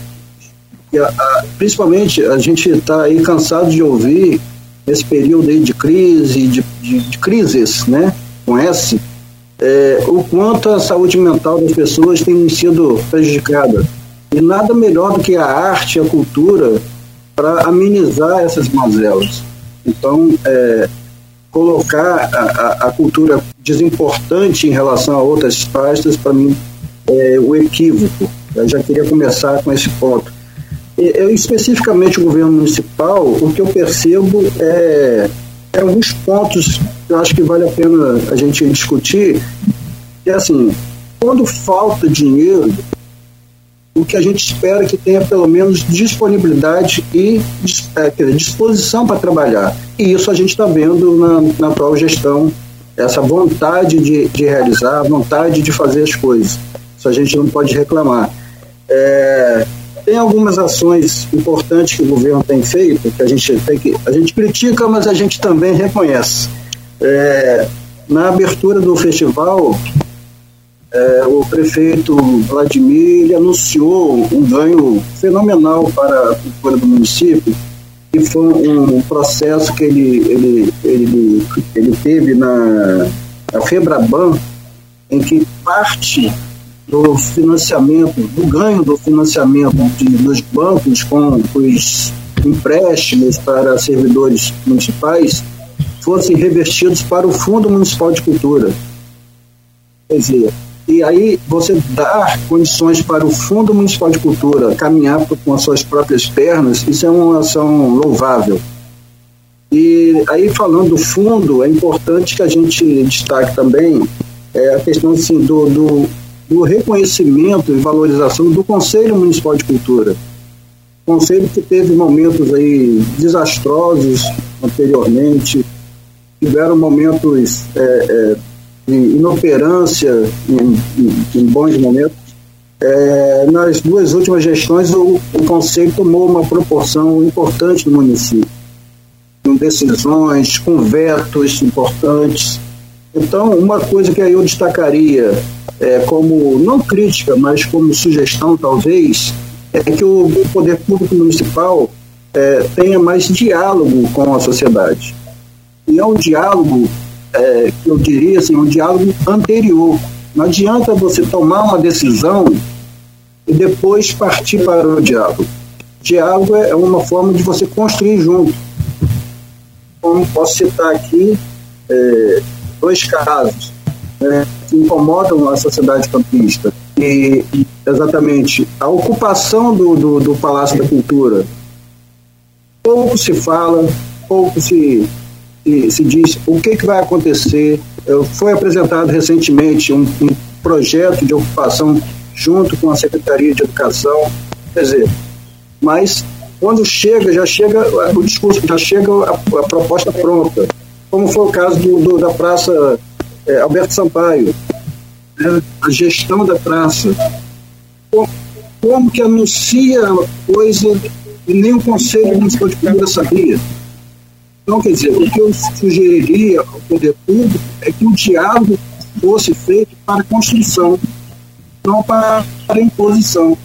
E a, a, principalmente a gente está aí cansado de ouvir esse período aí de crise, de, de, de crises, né, com S, é, o quanto a saúde mental das pessoas tem sido prejudicada. E nada melhor do que a arte, a cultura, para amenizar essas mazelas. Então, é, colocar a, a, a, cultura desimportante em relação a outras pastas, para mim, é o equívoco. Eu já queria começar com esse ponto. Eu, especificamente o governo municipal, o que eu percebo é, é alguns pontos que eu acho que vale a pena a gente discutir. É assim, quando falta dinheiro, o que a gente espera que tenha pelo menos disponibilidade e é, disposição para trabalhar. E isso a gente está vendo na, na atual gestão, essa vontade de, de realizar, vontade de fazer as coisas. Isso a gente não pode reclamar. É, tem algumas ações importantes que o governo tem feito, que a gente tem que. A gente critica, mas a gente também reconhece. É, na abertura do festival, é, o prefeito Vladimir anunciou um ganho fenomenal para a cultura do município, que foi um processo que ele, ele, ele, ele teve na, na Febraban, em que parte do financiamento, do ganho do financiamento de, dos bancos com os empréstimos para servidores municipais fossem revertidos para o Fundo Municipal de Cultura. Quer dizer, e aí você dar condições para o Fundo Municipal de Cultura caminhar com as suas próprias pernas, isso é uma ação louvável. E aí falando do fundo, é importante que a gente destaque também é, a questão assim, do, do, do reconhecimento e valorização do Conselho Municipal de Cultura. Conselho que teve momentos aí desastrosos anteriormente, tiveram momentos é, é, de inoperância em, em, em bons momentos. É, nas duas últimas gestões, o, o Conselho tomou uma proporção importante no município, com decisões, com vetos importantes. Então, uma coisa que eu destacaria é, como, não crítica, mas como sugestão, talvez, é que o poder público municipal é, tenha mais diálogo com a sociedade. E é um diálogo, é, que eu diria assim, um diálogo anterior. Não adianta você tomar uma decisão e depois partir para o diálogo. Diálogo é uma forma de você construir junto. Como posso citar aqui é, dois casos né, que incomodam a sociedade campista. E, exatamente, a ocupação do, do, do Palácio da Cultura. Pouco se fala, pouco se, se, diz o que, que vai acontecer. Foi apresentado recentemente um, um projeto de ocupação junto com a Secretaria de Educação. Quer dizer, mas quando chega, já chega o discurso, já chega a, a proposta pronta. Como foi o caso do, do da Praça é, Alberto Sampaio, né, a gestão da praça. Como, que anuncia coisa e nem o Conselho Municipal de Cultura sabia? Então, quer dizer, o que eu sugeriria ao poder público é que o diálogo fosse feito para construção, não para, imposição.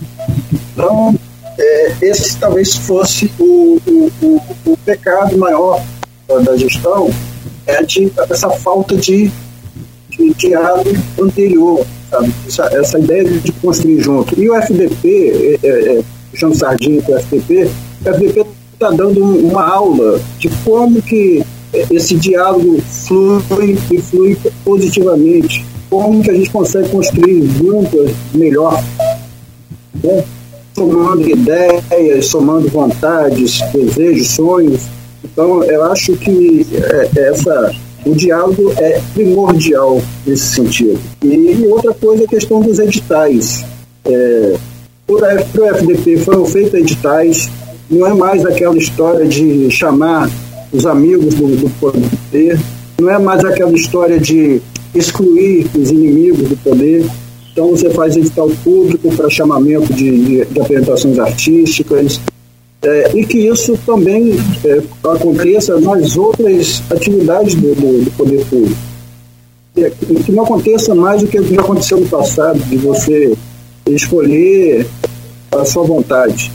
Então, é, esse talvez fosse o, o, o, o pecado maior da gestão, é de, essa falta de, de diálogo anterior, sabe? Essa, essa ideia de construir junto. E o FDP, é, é, João Sardinha com o FDP, o FDP está dando uma aula de como que esse diálogo flui e flui positivamente, como que a gente consegue construir juntos melhor, né? somando ideias, somando vontades, desejos, sonhos. Então, eu acho que é, essa, o diálogo é primordial nesse sentido. E outra coisa é a questão dos editais. É, para o FDP foram feitos editais, não é mais aquela história de chamar os amigos do, do poder, não é mais aquela história de excluir os inimigos do poder. Então você faz edital público para chamamento de, de, de apresentações artísticas, é, e que isso também é, aconteça nas outras atividades do, do, do poder público. É, que não aconteça mais o que já aconteceu no passado, de você escolher a sua vontade.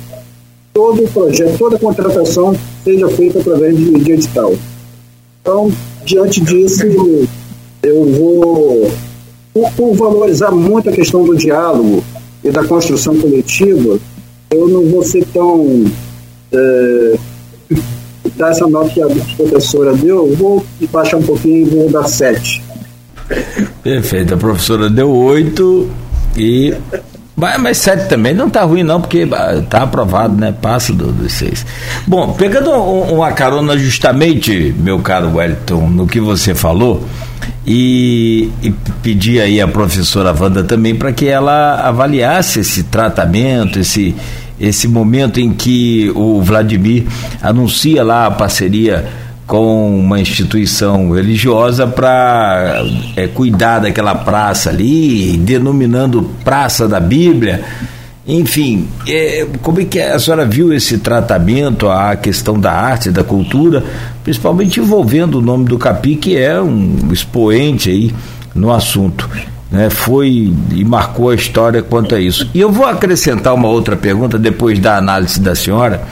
Todo projeto, toda contratação seja feita através de, de edital. Então, diante disso, eu vou, por, por valorizar muito a questão do diálogo e da construção coletiva, eu não vou ser tão é, dar essa nota que a professora deu, vou baixar um pouquinho e vou dar 7. Perfeito, a professora deu 8 e. Mas, mas 7 também não está ruim, não, porque está aprovado, né? Passa dos do 6. Bom, pegando um, uma carona justamente, meu caro Wellington, no que você falou, e, e pedir aí a professora Wanda também para que ela avaliasse esse tratamento, esse, esse momento em que o Vladimir anuncia lá a parceria com uma instituição religiosa para é, cuidar daquela praça ali, denominando Praça da Bíblia. Enfim, é, como é que a senhora viu esse tratamento à questão da arte, da cultura, principalmente envolvendo o nome do Capi, que é um expoente aí no assunto né, foi e marcou a história quanto a isso. E eu vou acrescentar uma outra pergunta depois da análise da senhora,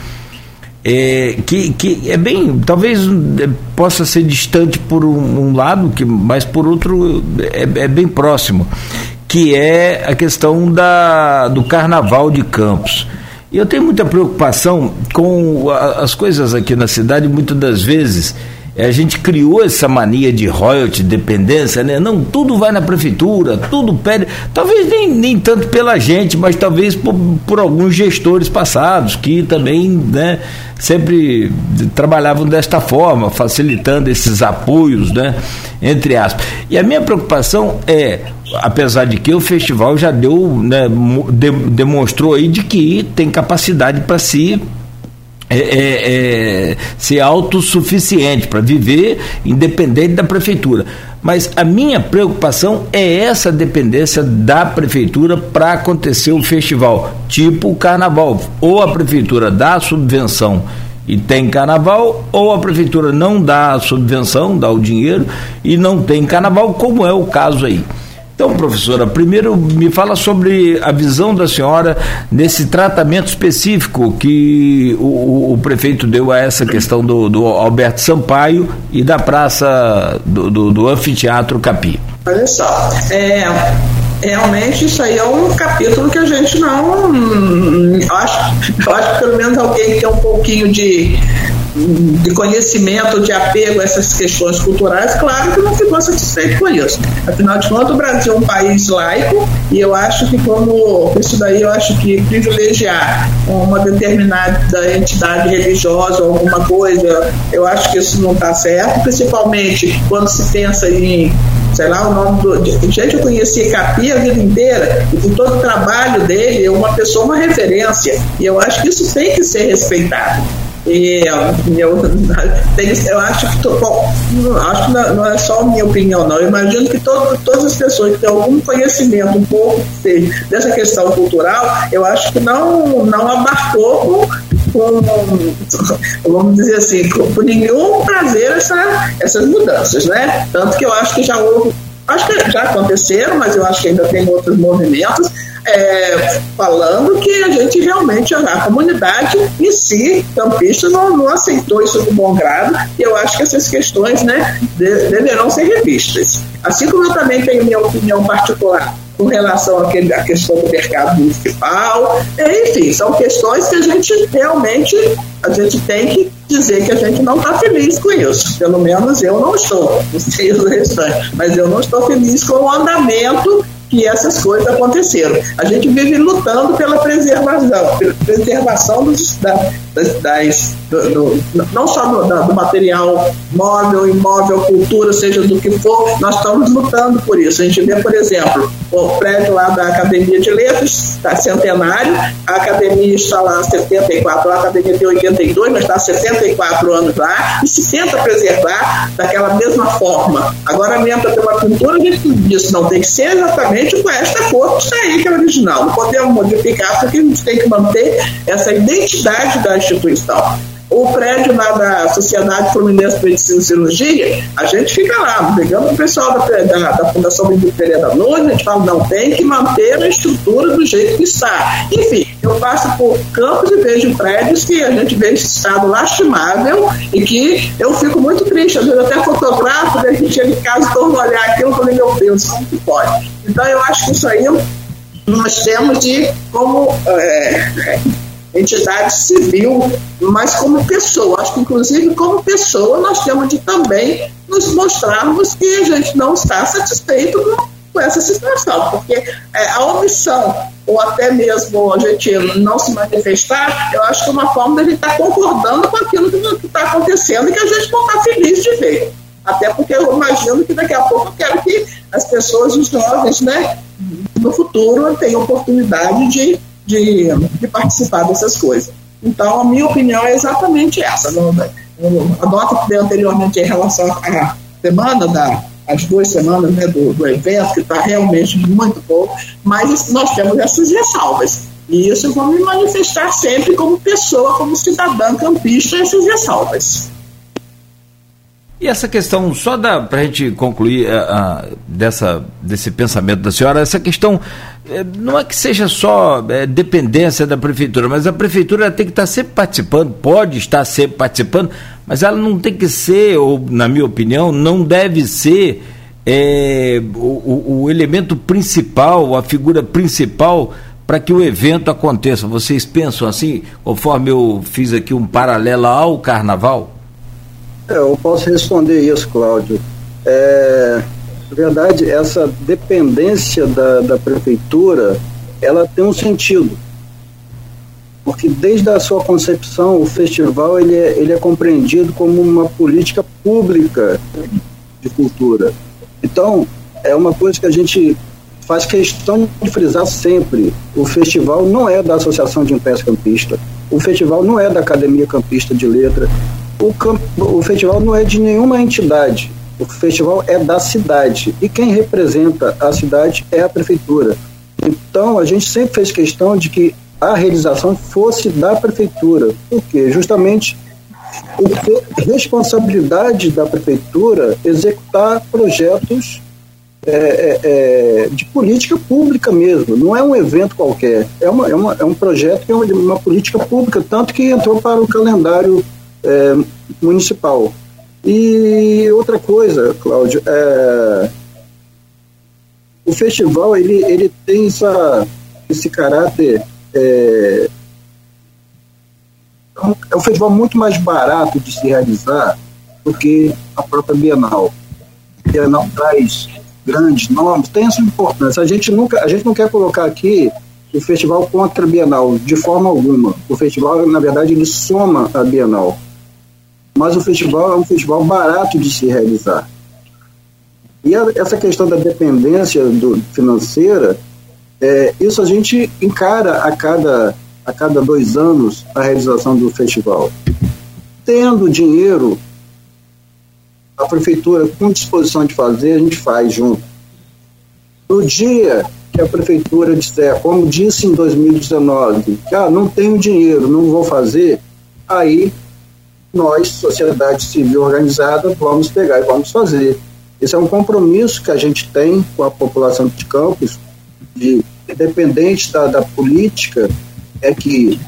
é, que, que é bem, talvez é, possa ser distante por um, um lado, que, mas por outro é, é, bem próximo, que é a questão da, do carnaval de Campos. E eu tenho muita preocupação com as coisas aqui na cidade, muitas das vezes a gente criou essa mania de royalty, dependência, né? Não, tudo vai na prefeitura, tudo pede. Talvez nem, nem tanto pela gente, mas talvez por, por alguns gestores passados que também, né, sempre trabalhavam desta forma, facilitando esses apoios, né, entre aspas. E a minha preocupação é, apesar de que o festival já deu, né, de, demonstrou aí de que tem capacidade para se é, é, é, ser autossuficiente para viver independente da prefeitura. Mas a minha preocupação é essa dependência da prefeitura para acontecer o festival, tipo o carnaval. Ou a prefeitura dá a subvenção e tem carnaval, ou a prefeitura não dá a subvenção, dá o dinheiro e não tem carnaval, como é o caso aí. Então, professora, primeiro me fala sobre a visão da senhora nesse tratamento específico que o, o prefeito deu a essa questão do, do, Alberto Sampaio e da praça do, do, do anfiteatro Capi. Olha só, é, realmente isso aí é um capítulo que a gente não. Acho, acho que pelo menos alguém que tem um pouquinho de de conhecimento, de apego a essas questões culturais, claro que não ficou satisfeito com isso. Afinal de contas, o Brasil é um país laico e eu acho que como isso daí eu acho que privilegiar uma determinada entidade religiosa ou alguma coisa, eu acho que isso não está certo, principalmente quando se pensa em sei lá o nome do. Gente, eu conheci Capi a vida inteira, e com todo o trabalho dele, é uma pessoa, uma referência. E eu acho que isso tem que ser respeitado. E eu, eu acho que bom, acho que não é só minha opinião, não. Eu imagino que todo, todas as pessoas que têm algum conhecimento um pouco dessa questão cultural, eu acho que não, não abarcou com, com vamos dizer assim, com, com nenhum prazer essa, essas mudanças, né? Tanto que eu acho que já houve acho que já aconteceram, mas eu acho que ainda tem outros movimentos é, falando que a gente realmente, a comunidade em si, campista, não, não aceitou isso de bom grado, e eu acho que essas questões né, de, deverão ser revistas. Assim como eu também tenho minha opinião particular com relação àquele, à questão do mercado municipal, enfim, são questões que a gente realmente a gente tem que dizer que a gente não está feliz com isso. Pelo menos eu não estou, não sei os restantes, mas eu não estou feliz com o andamento que essas coisas aconteceram. A gente vive lutando pela preservação, pela preservação dos, da, das, das do, do, não só do, do, material móvel, imóvel, cultura, seja do que for, nós estamos lutando por isso. A gente vê, por exemplo, o prédio lá da Academia de Letras, está centenário, a academia está lá há 74, a academia tem 82, mas está há 74 anos lá, e se tenta preservar daquela mesma forma. Agora mesmo para ter uma pintura, a gente diz, não tem que ser exatamente com esta cor que está aí, que é original. Não podemos modificar, porque a gente tem que manter essa identidade da instituição. O prédio lá da Sociedade Fluminense de Medicina e Cirurgia, a gente fica lá, pegando o pessoal da, da, da Fundação Benedito Pereira Nunes, a gente fala, não, tem que manter a estrutura do jeito que está. Enfim, eu passo por campos e vejo prédios que a gente vê esse estado lastimável e que eu fico muito triste, às vezes até fotografo, a gente chega em casa torno olhar aquilo e falei, meu Deus, como que pode? Então eu acho que isso aí nós temos de, como é, entidade civil, mas como pessoa. Acho que, inclusive, como pessoa, nós temos de também nos mostrarmos que a gente não está satisfeito com, essa situação, porque é, a omissão ou até mesmo a gente não se manifestar, eu acho que é uma forma de gente estar tá concordando com aquilo que está acontecendo e que a gente não está feliz de ver. Até porque eu imagino que daqui a pouco eu quero que as pessoas, os jovens, né, no futuro, tenham oportunidade de de, de participar dessas coisas. Então, a minha opinião é exatamente essa. A nota que dei anteriormente em relação à semana da, as duas semanas né, do, do evento, que está realmente muito bom, mas nós temos essas ressalvas. E isso eu vou me manifestar sempre como pessoa, como cidadã campista, essas ressalvas. E essa questão, só para a gente concluir uh, dessa, desse pensamento da senhora, essa questão uh, não é que seja só uh, dependência da prefeitura, mas a prefeitura tem que estar sempre participando, pode estar sempre participando, mas ela não tem que ser, ou na minha opinião, não deve ser o, o elemento principal, a figura principal para que o evento aconteça. Vocês pensam assim, conforme eu fiz aqui um paralelo ao carnaval? É, eu posso responder isso, Cláudio. É, na verdade, essa dependência da, da prefeitura, ela tem um sentido. Porque desde a sua concepção, o festival ele é, ele é compreendido como uma política pública de cultura. Então, é uma coisa que a gente faz questão de frisar sempre. O festival não é da Associação de Impés Campista, o festival não é da Academia Campista de Letra, o, camp... o festival não é de nenhuma entidade. O festival é da cidade. E quem representa a cidade é a prefeitura. Então, a gente sempre fez questão de que a realização fosse da prefeitura. Por quê? Justamente porque responsabilidade da prefeitura executar projetos é, é, é, de política pública mesmo, não é um evento qualquer, é, uma, é, uma, é um projeto que é uma, uma política pública, tanto que entrou para o calendário é, municipal. E outra coisa, Cláudio, é, o festival ele, ele tem essa, esse caráter. É, é um festival muito mais barato de se realizar do que a própria Bienal. A Bienal traz grandes nomes, tem a sua importância. A gente, nunca, a gente não quer colocar aqui o festival contra a Bienal, de forma alguma. O festival, na verdade, ele soma a Bienal. Mas o festival é um festival barato de se realizar. E a, essa questão da dependência do, financeira, é, isso a gente encara a cada, a cada dois anos a realização do festival. Tendo dinheiro a prefeitura com disposição de fazer, a gente faz junto. No dia que a prefeitura disser, como disse em 2019, que ah, não tenho dinheiro, não vou fazer, aí nós, sociedade civil organizada, vamos pegar e vamos fazer. Esse é um compromisso que a gente tem com a população de Campos, de, independente da, da política, é que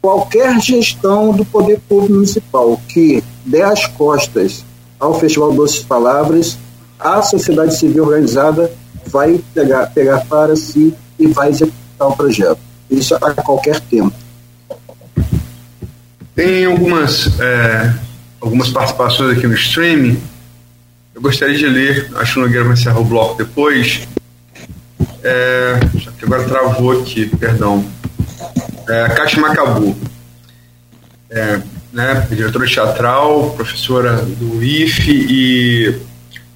qualquer gestão do poder público municipal que dê as costas ao Festival Doces Palavras, a sociedade civil organizada vai pegar, pegar para si e vai executar o projeto. Isso a qualquer tempo. Tem algumas, é, algumas participações aqui no streaming. Eu gostaria de ler, acho que o Nogueira vai encerrar o bloco depois. É, que agora travou aqui, perdão é, Cátia Macabu, é, né, diretora teatral, professora do IFE e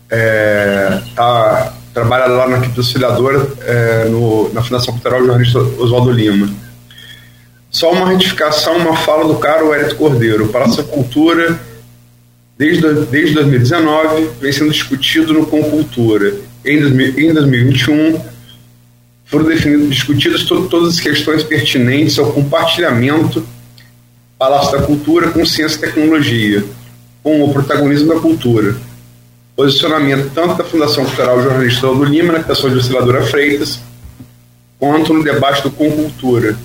é, tá, trabalha lá na equipe auxiliadora é, no, na Fundação Cultural Jornalista Oswaldo Lima. Só uma retificação, uma fala do caro Hélio Cordeiro. O Palácio da Cultura, desde, desde 2019, vem sendo discutido no Concultura. Em, em 2021, foram definidas, discutidas to, todas as questões pertinentes ao compartilhamento Palácio da Cultura com ciência e tecnologia, com o protagonismo da cultura. Posicionamento tanto da Fundação Cultural Jornalista do Lima, na pessoa de Osciladora Freitas, quanto no debate do Com Cultura.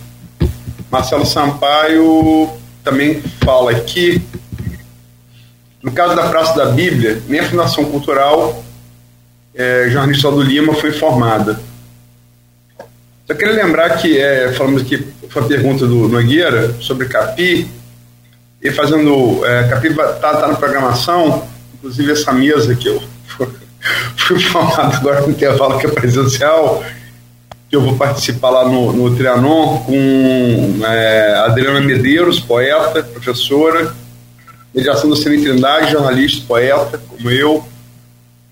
Marcelo Sampaio também fala que, no caso da Praça da Bíblia, nem a Fundação Cultural é, Jornalista do Lima foi formada. Só queria lembrar que, é, falamos aqui, foi a pergunta do Nogueira sobre Capi, e fazendo. É, Capi está tá na programação, inclusive essa mesa que eu fui formado agora no intervalo que é presencial, que eu vou participar lá no, no Trianon com é, Adriana Medeiros, poeta, professora, mediação do Cine Trindade, jornalista, poeta, como eu,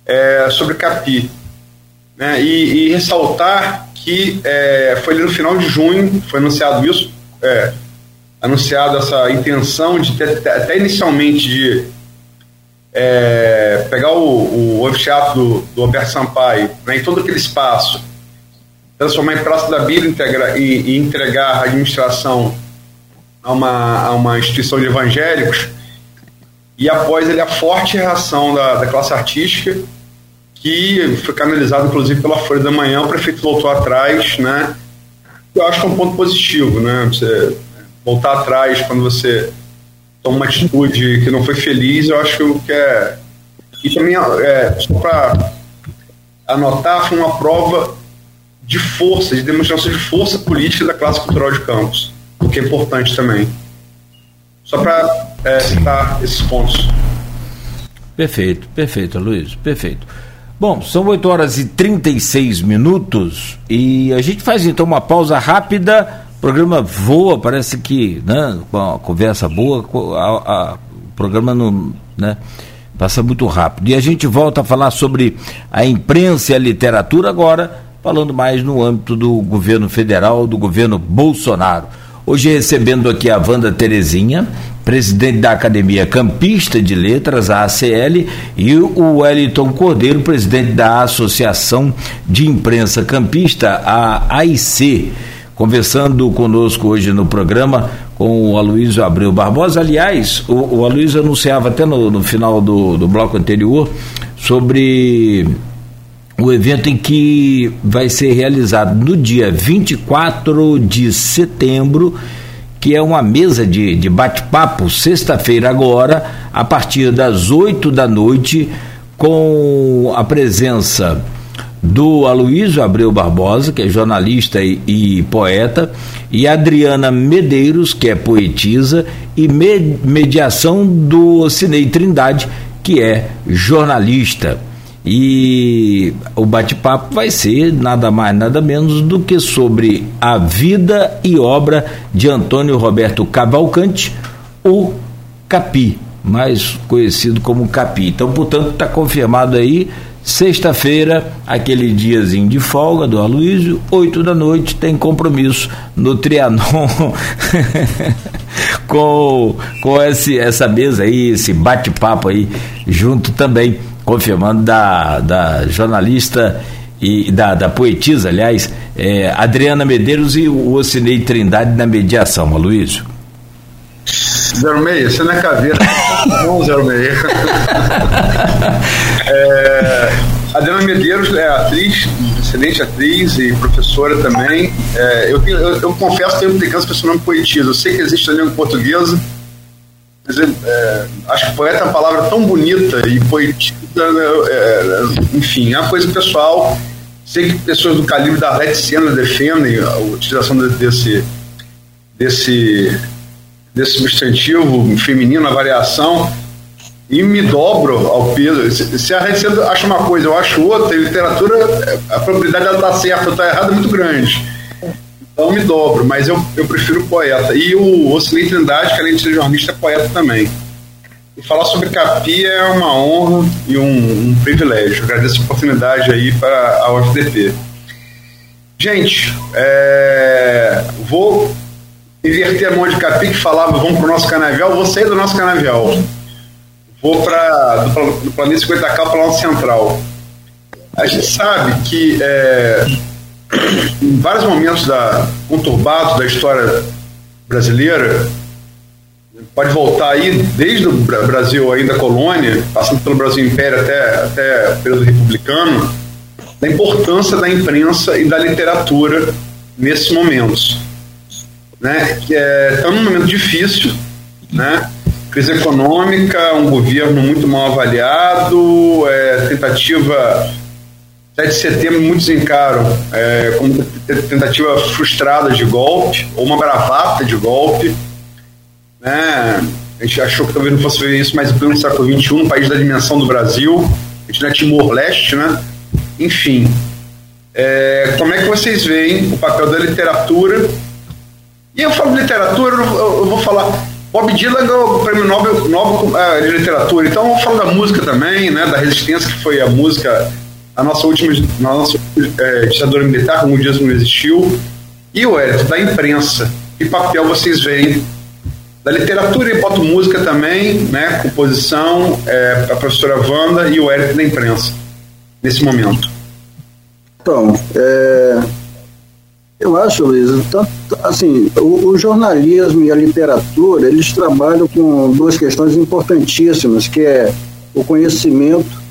é, sobre Capi. Né, e, e ressaltar que é, foi ali no final de junho, foi anunciado isso, é, anunciado essa intenção de ter, até inicialmente de é, pegar o, o do, do Alberto Sampaio, né, em todo aquele espaço, transformar em Praça da Bíblia integra, e, e, entregar a administração a uma, a uma instituição de evangélicos, e após ele a forte reação da, da classe artística, que foi canalizado inclusive pela Folha da Manhã, o prefeito voltou atrás, né? Eu acho que é um ponto positivo, né? Você voltar atrás quando você toma uma atitude que não foi feliz, eu acho que é. E também, é, só para anotar, foi uma prova de força, de demonstração de força política da classe cultural de Campos, o que é importante também. Só para é, citar esses pontos. Perfeito, perfeito, Luiz, perfeito. Bom, são 8 horas e 36 minutos e a gente faz então uma pausa rápida. O programa voa, parece que, né, com a conversa boa, a, a, o programa não, né, passa muito rápido. E a gente volta a falar sobre a imprensa e a literatura agora, falando mais no âmbito do governo federal, do governo Bolsonaro. Hoje recebendo aqui a Wanda Terezinha, presidente da Academia Campista de Letras, a ACL, e o Wellington Cordeiro, presidente da Associação de Imprensa Campista, a AIC, conversando conosco hoje no programa com o Aloysio Abreu Barbosa. Aliás, o, o Aloysio anunciava até no, no final do, do bloco anterior sobre o evento em que vai ser realizado no dia 24 de setembro, que é uma mesa de, de bate-papo, sexta-feira agora, a partir das 8 da noite, com a presença do Aloysio Abreu Barbosa, que é jornalista e, e, poeta, e Adriana Medeiros, que é poetisa, e me, mediação do Cinei Trindade, que é jornalista. E o bate-papo vai ser nada mais, nada menos do que sobre a vida e obra de Antônio Roberto Cavalcante, o Capi, mais conhecido como Capi. Então, portanto, está confirmado aí. Sexta-feira, aquele diazinho de folga do Aloysio, oito da noite, tem compromisso no Trianon com, com esse, essa mesa aí, esse bate-papo aí, junto também confirmando da, da jornalista e da, da poetisa, aliás, é, Adriana Medeiros e o Ocinei Trindade na mediação, Aloysio. 06, você não é caveira. não, 06. é, Adriana Medeiros é atriz, excelente atriz e professora também. É, eu, eu, eu, confesso que tenho implicância com esse nome poetisa. Eu sei que existe a língua portuguesa, é, acho que poeta é uma palavra tão bonita e poetisa, né, é, enfim, é uma coisa pessoal. Sei que pessoas do calibre da Red Senna defendem a utilização desse, desse, desse substantivo feminino, a variação, e me dobro ao peso. Se a Red Senna acha uma coisa, eu acho outra, em literatura, a probabilidade dela estar tá certa ou estar tá errada é muito grande. Então me dobro, mas eu, eu prefiro poeta. E o Ocilei Trindade, que além de ser jornalista, é poeta também. E falar sobre Capi é uma honra e um, um privilégio. Agradeço a oportunidade aí para a UFDP. Gente, é, vou inverter a mão de Capi que falava vamos para o nosso canavial, vou sair do nosso canavial. Vou para do, do Planeta 50K para o central. A gente sabe que é, em vários momentos da, conturbados da história brasileira, pode voltar aí desde o Brasil ainda colônia, passando pelo Brasil Império até, até o período republicano, da importância da imprensa e da literatura nesses momentos. Né? É, estamos num momento difícil, né? crise econômica, um governo muito mal avaliado, é, tentativa 7 de setembro muitos encaram é, como tentativa frustrada de golpe, ou uma bravata de golpe. Né? A gente achou que talvez não fosse ver isso, mas em pleno século XXI, um país da dimensão do Brasil, a gente não é Timor-Leste, né? Enfim, é, como é que vocês veem o papel da literatura? E eu falo de literatura, eu, eu vou falar. Bob Dylan ganhou o prêmio Nobel, Nobel é, de literatura, então eu falar da música também, né? Da resistência que foi a música a nossa última, nossa é, ditadura militar, como diz, não existiu, e o Hélio, da imprensa. Que papel vocês veem da literatura e boto música também, né? Composição, é, a professora Wanda e o Hélio da imprensa, nesse momento. Então, é, eu acho, Luiz, assim, o, o, jornalismo e a literatura, eles trabalham com duas questões importantíssimas, que é o conhecimento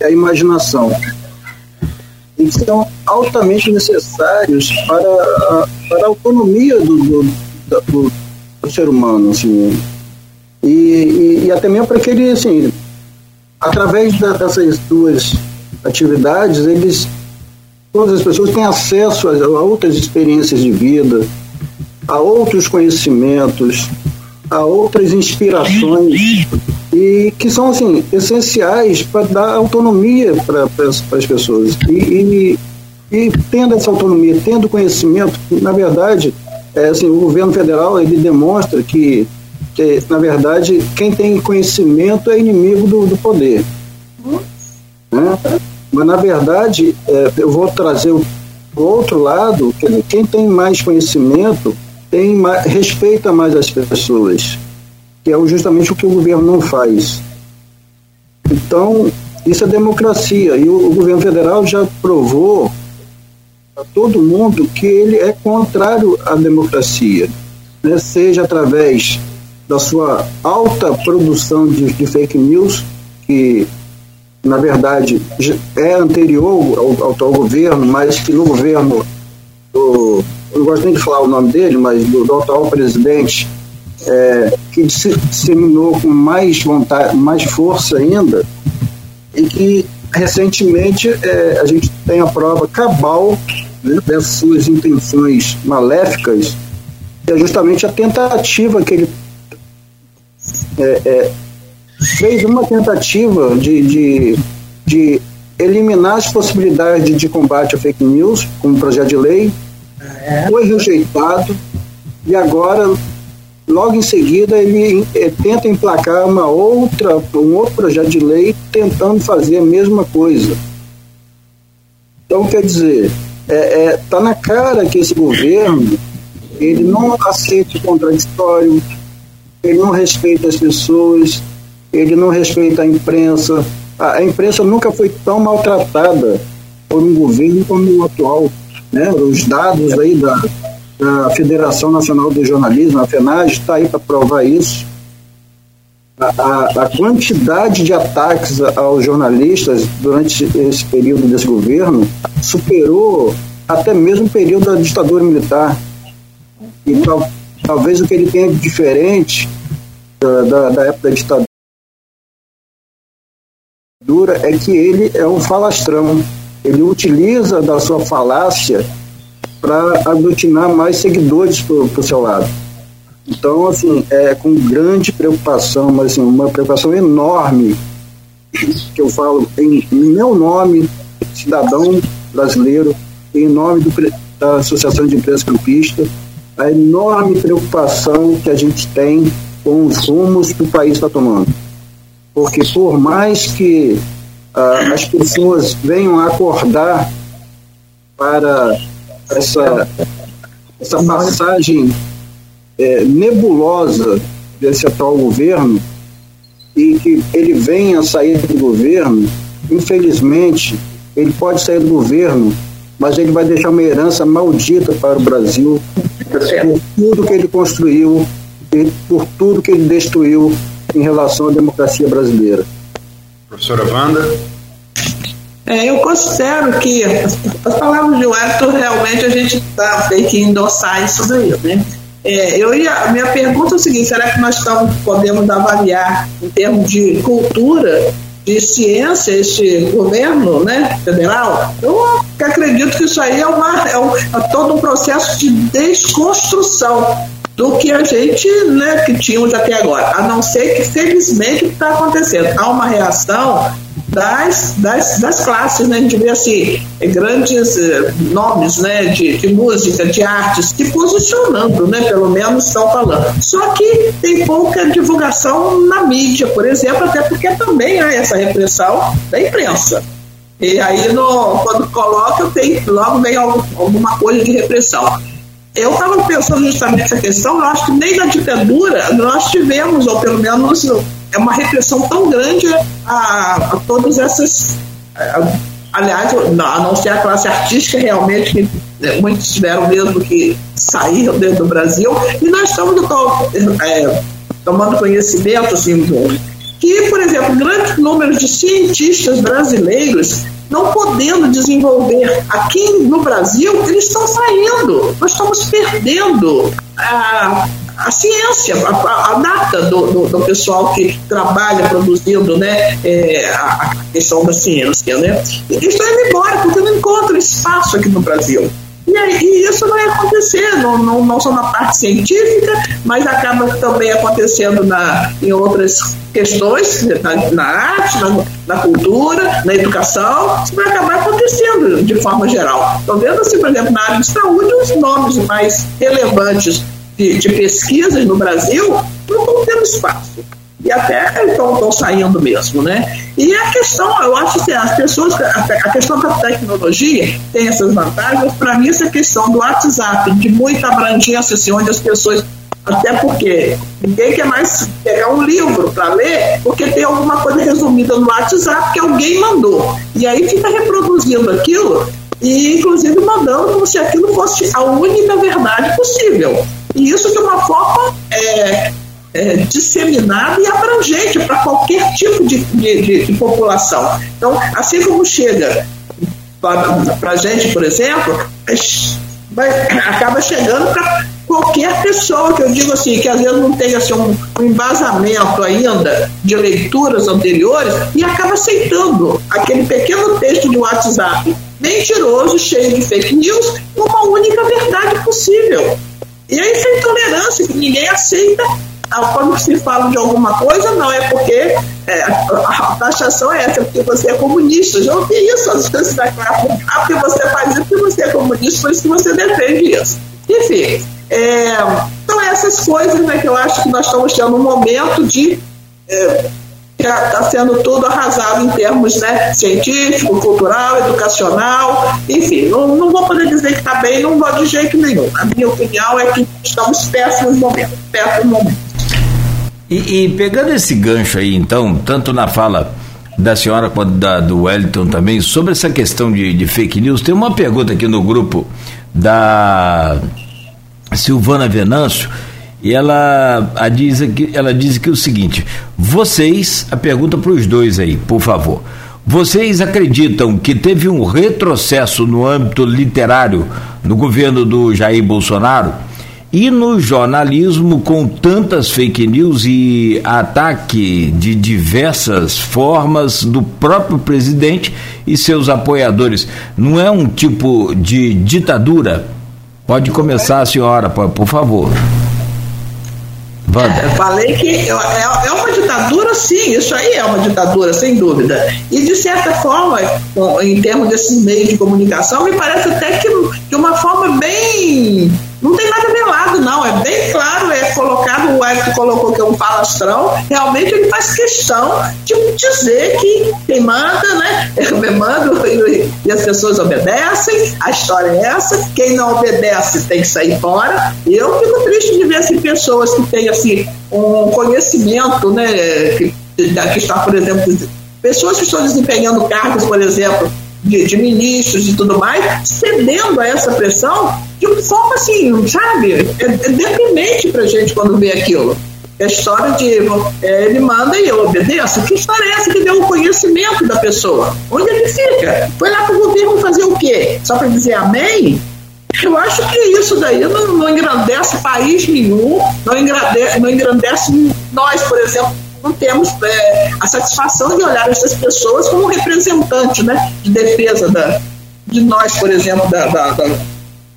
e a imaginação e que são altamente necessários para a, para a autonomia do, do, do, do ser humano, assim, e, e, e, até mesmo para que ele, assim, através da, dessas duas atividades, eles, todas as pessoas têm acesso a, a outras experiências de vida, a outros conhecimentos, a outras inspirações e que são assim essenciais para dar autonomia para as pessoas. E, e, e, tendo essa autonomia tendo conhecimento na verdade é, assim, o governo federal ele demonstra que, que na verdade quem tem conhecimento é inimigo do, do poder. Né? mas na verdade é, eu vou trazer o outro lado que quem tem mais conhecimento tem mais, respeita mais as pessoas que é justamente o que o governo não faz. Então, isso é democracia. E o, o governo federal já provou a todo mundo que ele é contrário à democracia, né? seja através da sua alta produção de, de fake news, que na verdade, é anterior ao, ao atual governo, mas que no governo do, eu não gosto nem de falar o nome dele, mas do, do atual presidente, é, que disseminou com mais vontade, mais força ainda, e que recentemente é, a gente tem a prova cabal né, dessas suas intenções maléficas, que é justamente a tentativa que ele é, é, fez uma tentativa de, de, de, eliminar as possibilidades de combate a fake news com um projeto de lei, é. foi rejeitado e agora logo em seguida ele é, tenta emplacar uma outra um outro projeto de lei tentando fazer a mesma coisa então quer dizer é, é, tá na cara que esse governo ele não aceita o contraditório ele não respeita as pessoas, ele não respeita a imprensa. A, a imprensa nunca foi tão maltratada por um governo como o atual. Né? Os dados aí da, da Federação Nacional de Jornalismo, a FENAG, está aí para provar isso. A, a, a, quantidade de ataques aos jornalistas durante esse período desse governo superou até mesmo o período da ditadura militar. E tal, Talvez o que ele tenha de diferente da, da, da época da ditadura é que ele é um falastrão. Ele utiliza da sua falácia para aglutinar mais seguidores para o seu lado. Então, assim, é com grande preocupação, mas assim, uma preocupação enorme, que eu falo em, meu nome, cidadão brasileiro, em nome do, da Associação de Empresas Campistas, a enorme preocupação que a gente tem com os rumos que o país está tomando. Porque por mais que uh, as pessoas venham acordar para essa, essa passagem é, nebulosa desse atual governo e que ele venha a sair do governo, infelizmente, ele pode sair do governo, mas ele vai deixar uma herança maldita para o Brasil, por tudo que ele construiu e por tudo que ele destruiu em relação à democracia brasileira. Professora Wanda? É, eu considero que as, palavras de Wellington realmente a gente tá, tem que endossar isso daí, né? É, eu ia, minha pergunta é o seguinte: será que nós estamos, podemos avaliar em termos de cultura de ciência este governo né, federal, eu acredito que isso aí é, uma, é, um, é todo um processo de desconstrução do que a gente né, que tínhamos até agora, a não ser que felizmente o que está acontecendo. Há uma reação das, das, das classes, né? A gente vê assim, grandes eh, nomes né, de, de música, de artes, se posicionando, né? Pelo menos estão falando. Só que tem pouca divulgação na mídia, por exemplo, até porque também há essa repressão da imprensa. E aí, no, quando coloca, tem, logo vem alguma coisa de repressão. Eu estava pensando justamente nessa questão, eu acho que nem na ditadura nós tivemos, ou pelo menos é uma repressão tão grande a, a todas essas. A, aliás, a não ser a classe artística realmente, que né, muitos tiveram mesmo que sair dentro do Brasil, e nós estamos é, tomando conhecimento assim, que, por exemplo, grandes números de cientistas brasileiros não podendo desenvolver aqui no Brasil, eles estão saindo. Nós estamos perdendo a, a ciência, a, a data do, do, do, pessoal que trabalha produzindo né, é, a, questão da ciência. Né? Eles estão indo embora porque não encontram espaço aqui no Brasil. E, e isso vai acontecer, não, não, não só na parte científica, mas acaba também acontecendo na, em outras questões, na, na arte, na, na, cultura, na educação, isso vai acabar acontecendo de forma geral. Estou vendo, assim, por exemplo, na área de saúde, os nomes mais relevantes de, de pesquisas no Brasil não estão tendo espaço e até estão saindo mesmo, né? E a questão, eu acho que as pessoas, a questão da tecnologia tem essas vantagens, para mim essa questão do WhatsApp, de muita abrangência, assim, onde as pessoas até porque ninguém quer mais pegar um livro para ler, porque tem alguma coisa resumida no WhatsApp que alguém mandou. E aí fica reproduzindo aquilo e, inclusive, mandando como se aquilo fosse a única verdade possível. E isso de uma forma é, é, disseminada e abrangente para qualquer tipo de, de, de, população. Então, assim como chega para a gente, por exemplo, acaba chegando para qualquer pessoa, que eu digo assim, que às vezes não tem assim, um, embasamento ainda de leituras anteriores e acaba aceitando aquele pequeno texto de WhatsApp mentiroso, cheio de fake news, uma única verdade possível. E aí essa intolerância que ninguém aceita quando se fala de alguma coisa, não é porque é, a taxação é essa, é porque você é comunista. Já ouvi isso, às vezes da classe. Ah, porque você faz isso, porque você é comunista, por isso que você defende isso. Enfim, é, então essas coisas né, que eu acho que nós estamos tendo um momento de é, está sendo tudo arrasado em termos né, científico, cultural, educacional, enfim, não, não vou poder dizer que está bem, não vou de jeito nenhum. A minha opinião é que estamos péssimos momentos, péssimos momentos. E, e, pegando esse gancho aí, então, tanto na fala da senhora quanto da, do Wellington também, sobre essa questão de, de fake news, tem uma pergunta aqui no grupo da Silvana Venâncio, e ela, a diz aqui, ela diz que o seguinte: vocês, a pergunta para os dois aí, por favor. Vocês acreditam que teve um retrocesso no âmbito literário no governo do Jair Bolsonaro? E no jornalismo, com tantas fake news e ataque de diversas formas do próprio presidente e seus apoiadores, não é um tipo de ditadura? Pode começar senhora, por favor. É, falei que é, é, é uma ditadura, sim, isso aí é uma ditadura, sem dúvida. E, de certa forma, em termos desses meios de comunicação, me parece até que de uma forma bem não tem nada velado, não. É bem claro, é colocado, o Eric colocou que é um falastrão. Realmente ele faz questão de dizer que quem manda, né? Eu mando e, e as pessoas obedecem. A história é essa. Quem não obedece tem que sair fora. Eu fico triste de ver assim, pessoas que têm assim, um conhecimento, né? Que, que está, por exemplo, pessoas que estão desempenhando cargos, por exemplo, de, de, ministros e tudo mais, cedendo a essa pressão de forma assim, sabe? É, é deprimente pra gente quando vê aquilo. É história de é, ele manda e eu obedeço. Que história é essa que deu o conhecimento da pessoa? Onde ele fica? Foi lá pro governo fazer o quê? Só para dizer amém? Eu acho que isso daí não, não engrandece país nenhum, não engrandece, não engrandece nós, por exemplo, não temos é, a satisfação de olhar essas pessoas como representante né, de defesa da, de nós, por exemplo, da, da, da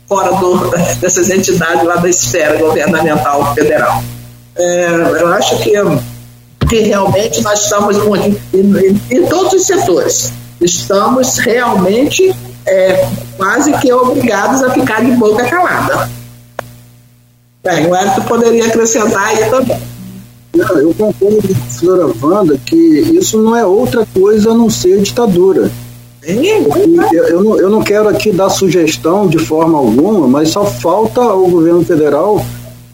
fora do, dessas entidades lá da esfera governamental federal. É, eu acho que, que realmente nós estamos em, em, em todos os setores, estamos realmente é, quase que obrigados a ficar de boca calada. Bem, o Hélio poderia acrescentar aí também. Não, eu concordo com a professora Wanda que isso não é outra coisa a não ser ditadura. Eu, eu, não, eu não quero aqui dar sugestão de forma alguma, mas só falta ao governo federal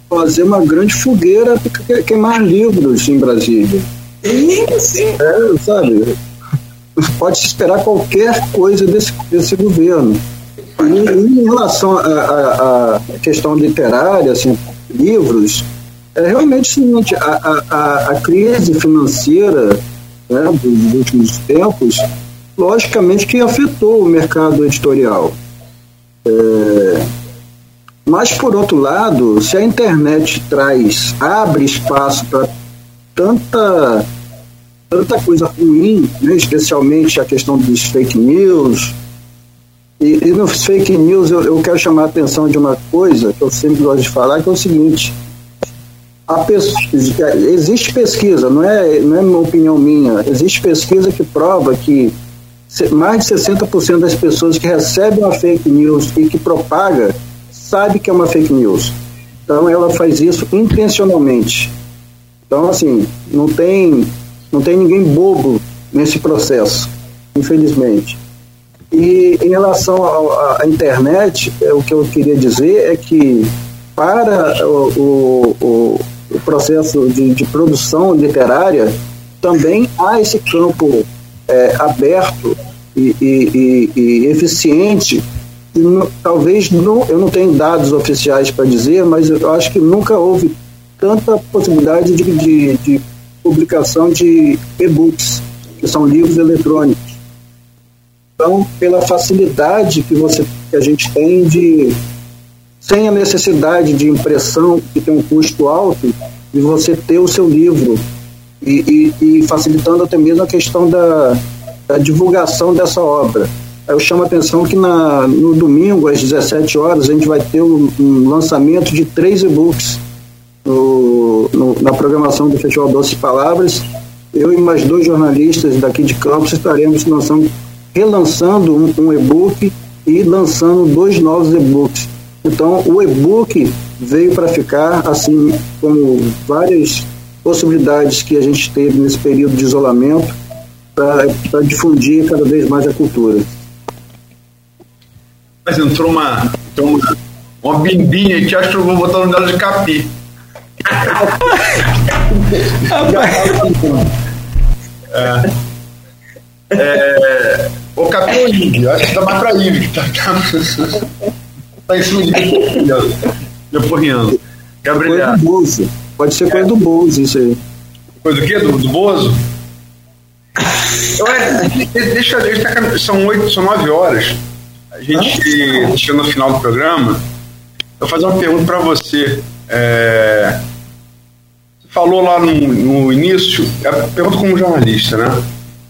fazer uma grande fogueira para queimar livros em Brasília. Sim, sim. É, sabe? Pode se esperar qualquer coisa desse, desse governo. E, em relação à questão literária, assim, livros, é realmente o seguinte, a, a, a crise financeira né, dos últimos tempos, logicamente que afetou o mercado editorial. É, mas, por outro lado, se a internet traz, abre espaço para tanta, tanta coisa ruim, né, especialmente a questão dos fake news, e, e nos fake news eu, eu quero chamar a atenção de uma coisa que eu sempre gosto de falar, que é o seguinte, pesquisa, existe pesquisa, não é, não é uma opinião minha, existe pesquisa que prova que mais de 60% das pessoas que recebem uma fake news e que propaga sabe que é uma fake news. Então ela faz isso intencionalmente. Então assim, não tem não tem ninguém bobo nesse processo, infelizmente. E em relação à internet, é, o que eu queria dizer é que para o, o, o processo de, de, produção literária, também há esse campo é, aberto e, e, e, e eficiente. talvez não, eu não tenho dados oficiais para dizer, mas eu acho que nunca houve tanta possibilidade de, de, de publicação de e-books, que são livros eletrônicos. Então, pela facilidade que, você, que a gente tem de, sem a necessidade de impressão, que tem um custo alto, de você ter o seu livro e, e, e facilitando até mesmo a questão da, da divulgação dessa obra. Eu chamo a atenção que na, no domingo, às 17 horas, a gente vai ter um, um lançamento de três e-books no, no, na programação do Festival Doce Palavras. Eu e mais dois jornalistas daqui de Campos estaremos lançando, relançando um, um e-book e lançando dois novos e-books. Então, o e-book veio para ficar, assim como várias possibilidades que a gente teve nesse período de isolamento, para difundir cada vez mais a cultura. Mas entrou uma, entrou uma, uma bimbinha aqui, acho que eu vou botar no dela de capi. é, é, o capi ou Ive? Acho que tá mais pra Ive, que tá, tá, tá em cima de Leporriano. Gabriel. Coisa do Bozo. Pode ser coisa do Bozo, isso aí. Coisa do quê? Do, do Bozo? deixa, deixa, são oito, são nove horas. A gente chega no final do programa. Eu vou fazer uma pergunta para você. É, você falou lá no, no início, é pergunta como jornalista, né?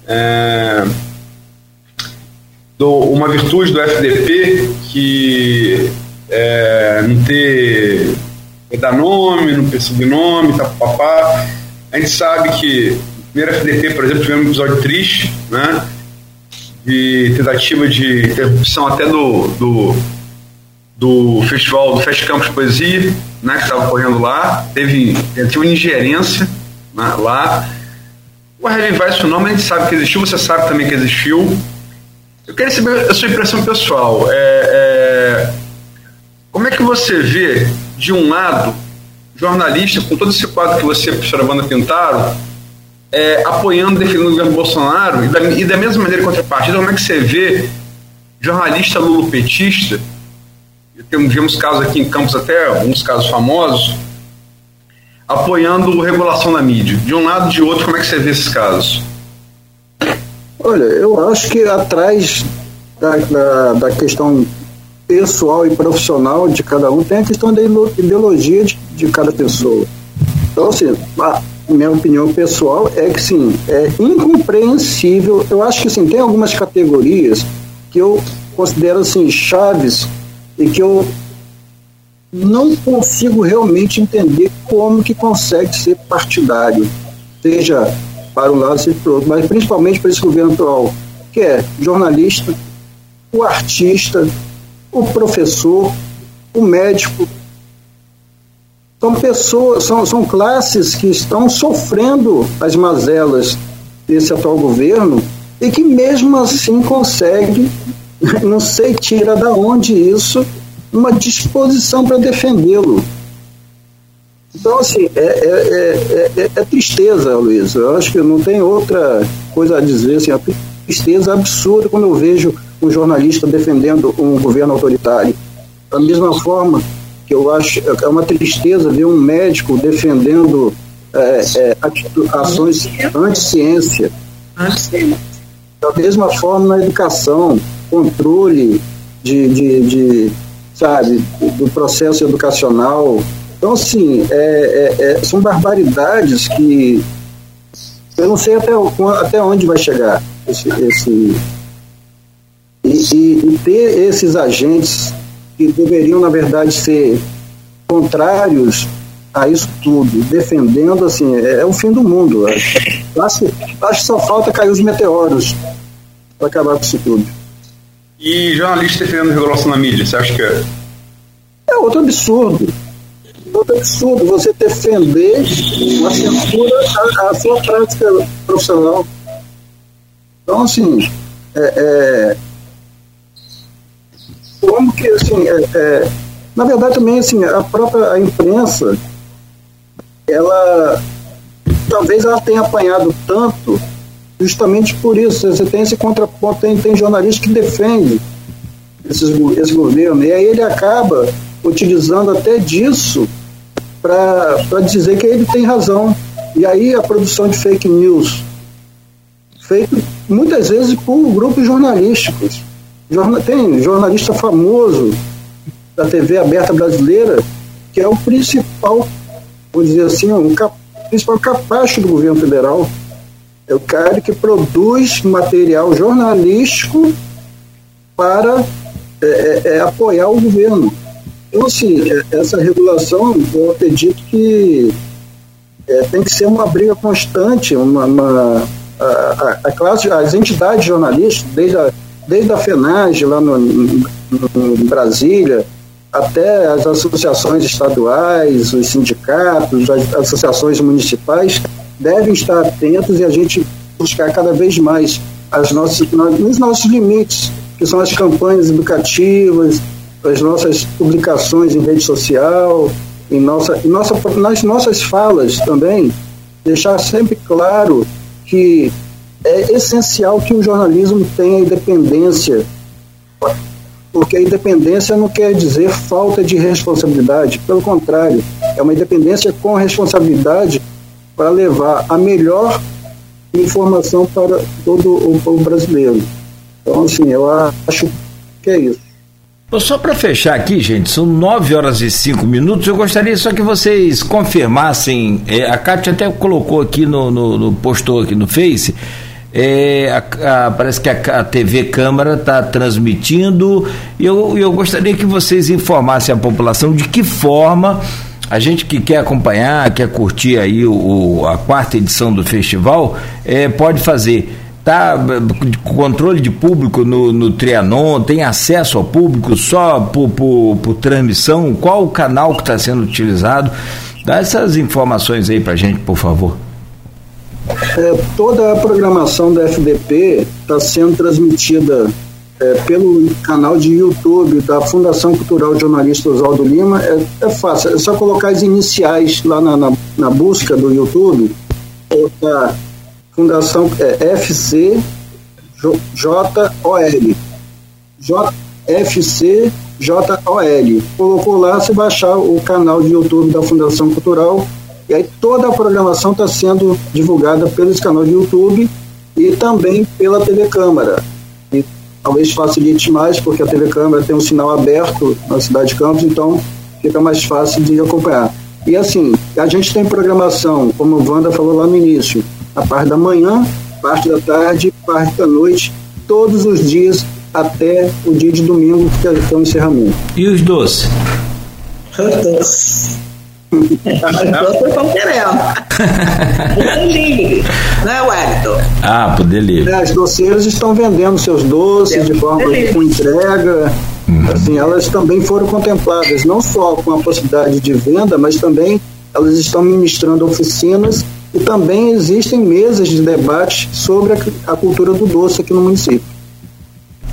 É, do, uma virtude do FDP que é, não ter dar nome, não ter sobrenome, tá papá. A gente sabe que primeiro FDP, por exemplo, tivemos um episódio triste, né? De tentativa de interrupção até do, do, do festival, do Fest Campus Poesia, né? Que estava correndo lá. Teve, teve uma ingerência né, lá. O revivar esse nome, a gente sabe que existiu, você sabe também que existiu. Eu queria saber a sua impressão pessoal. É, é, como é que você vê, de um lado, jornalista, com todo esse quadro que você e a professora Wanda pintaram, é, apoiando, defendendo o governo Bolsonaro, e da, e da mesma maneira contrapartida, como é que você vê jornalista lulopetista, temos, vemos casos aqui em Campos até, alguns casos famosos, apoiando regulação da mídia. De um lado de outro, como é que você vê esses casos? Olha, eu acho que atrás da, da, da questão pessoal e profissional de cada um tem a questão da ideologia de, de cada pessoa. Então, assim, a, minha opinião pessoal é que sim, é incompreensível. Eu acho que sim, tem algumas categorias que eu considero assim chaves e que eu não consigo realmente entender como que consegue ser partidário, seja para um lado, seja para o outro, mas principalmente para esse governo atual, que é jornalista, o artista, o professor, o médico, são pessoas, são, são classes que estão sofrendo as mazelas desse atual governo e que mesmo assim consegue, não sei, tira da onde isso, uma disposição para defendê-lo. Então, assim, é, é, é, é, tristeza, Luiz. Eu acho que não tem outra coisa a dizer. Assim, tristeza absurda quando eu vejo um jornalista defendendo um governo autoritário. Da mesma forma que eu acho é uma tristeza ver um médico defendendo é, é, ações anti-ciência. Da mesma forma na educação, controle de, de, de sabe, do processo educacional. Então, assim, é, é, é, são barbaridades que eu não sei até, até onde vai chegar esse, esse e, e, ter esses agentes que deveriam, na verdade, ser contrários a isso tudo, defendendo, assim, é, é o fim do mundo. Acho, acho que só falta cair os meteoros para acabar com isso tudo. E jornalista defendendo regulação na mídia, você acha que é? É outro absurdo. Outro absurdo você defender uma censura à, à sua prática profissional. Então, assim, é, é como que, assim, é, é, na verdade também, assim, a própria a imprensa, ela, talvez ela tenha apanhado tanto justamente por isso, você tem esse contraponto, tem, tem jornalista que defende esses, esse governo, e aí ele acaba utilizando até disso para dizer que ele tem razão. E aí a produção de fake news, feito muitas vezes por grupos jornalísticos. Tem jornalista famoso da TV aberta brasileira que é o principal, vou dizer assim, o cap, principal capacho do governo federal. É o cara que produz material jornalístico para é, é, é apoiar o governo. Então, assim, é, essa regulação, eu acredito que é, tem que ser uma briga constante, uma, uma a, a, classe, as entidades jornalistas, desde a, desde a FENAGE lá no, no, no Brasília, até as associações estaduais, os sindicatos, as associações municipais devem estar atentos e a gente buscar cada vez mais as nossas, nos nossos limites, que são as campanhas educativas, as nossas publicações em rede social, em nossa, em nossa, nas nossas falas também, deixar sempre claro que é essencial que o jornalismo tenha independência, porque a independência não quer dizer falta de responsabilidade, pelo contrário, é uma independência com responsabilidade para levar a melhor informação para todo o povo brasileiro. Então, assim, eu acho que é isso. Só para fechar aqui, gente, são 9 horas e 5 minutos. Eu gostaria só que vocês confirmassem. É, a Kátia até colocou aqui no, no, no postou aqui no Face. É, a, a, parece que a, a, TV Câmara está transmitindo. Eu, eu gostaria que vocês informassem a população de que forma a gente que quer acompanhar, quer curtir aí o, o a quarta edição do festival, é, pode fazer tá controle de público no, no Trianon, tem acesso ao público só por, por, por transmissão? Qual o canal que está sendo utilizado? Dá essas informações aí para gente, por favor. É, toda a programação da FDP está sendo transmitida é, pelo canal de YouTube da Fundação Cultural Jornalista Oswaldo Lima. É, é, fácil, é só colocar as iniciais lá na, na, na busca do YouTube. Tá Fundação é, FC JOL. FC JOL. Colocou lá, se baixar o canal de YouTube da Fundação Cultural, e aí toda a programação está sendo divulgada pelo canal de YouTube e também pela TV Câmara. E talvez facilite mais, porque a TV Câmara tem um sinal aberto na cidade de Campos, então fica mais fácil de acompanhar. E assim, a gente tem programação, como o Wanda falou lá no início, a parte da manhã, parte da tarde, parte da noite, todos os dias até o dia de domingo, que é o encerramento. E os doces? Os doces estão querendo. Poder livre, né, Wellington? Ah, poder livre. É, as doceiras estão vendendo seus doces de forma com entrega. Uhum. Assim, elas também foram contempladas, não só com a possibilidade de venda, mas também elas estão ministrando oficinas e também existem mesas de debate sobre a, a cultura do doce aqui no município.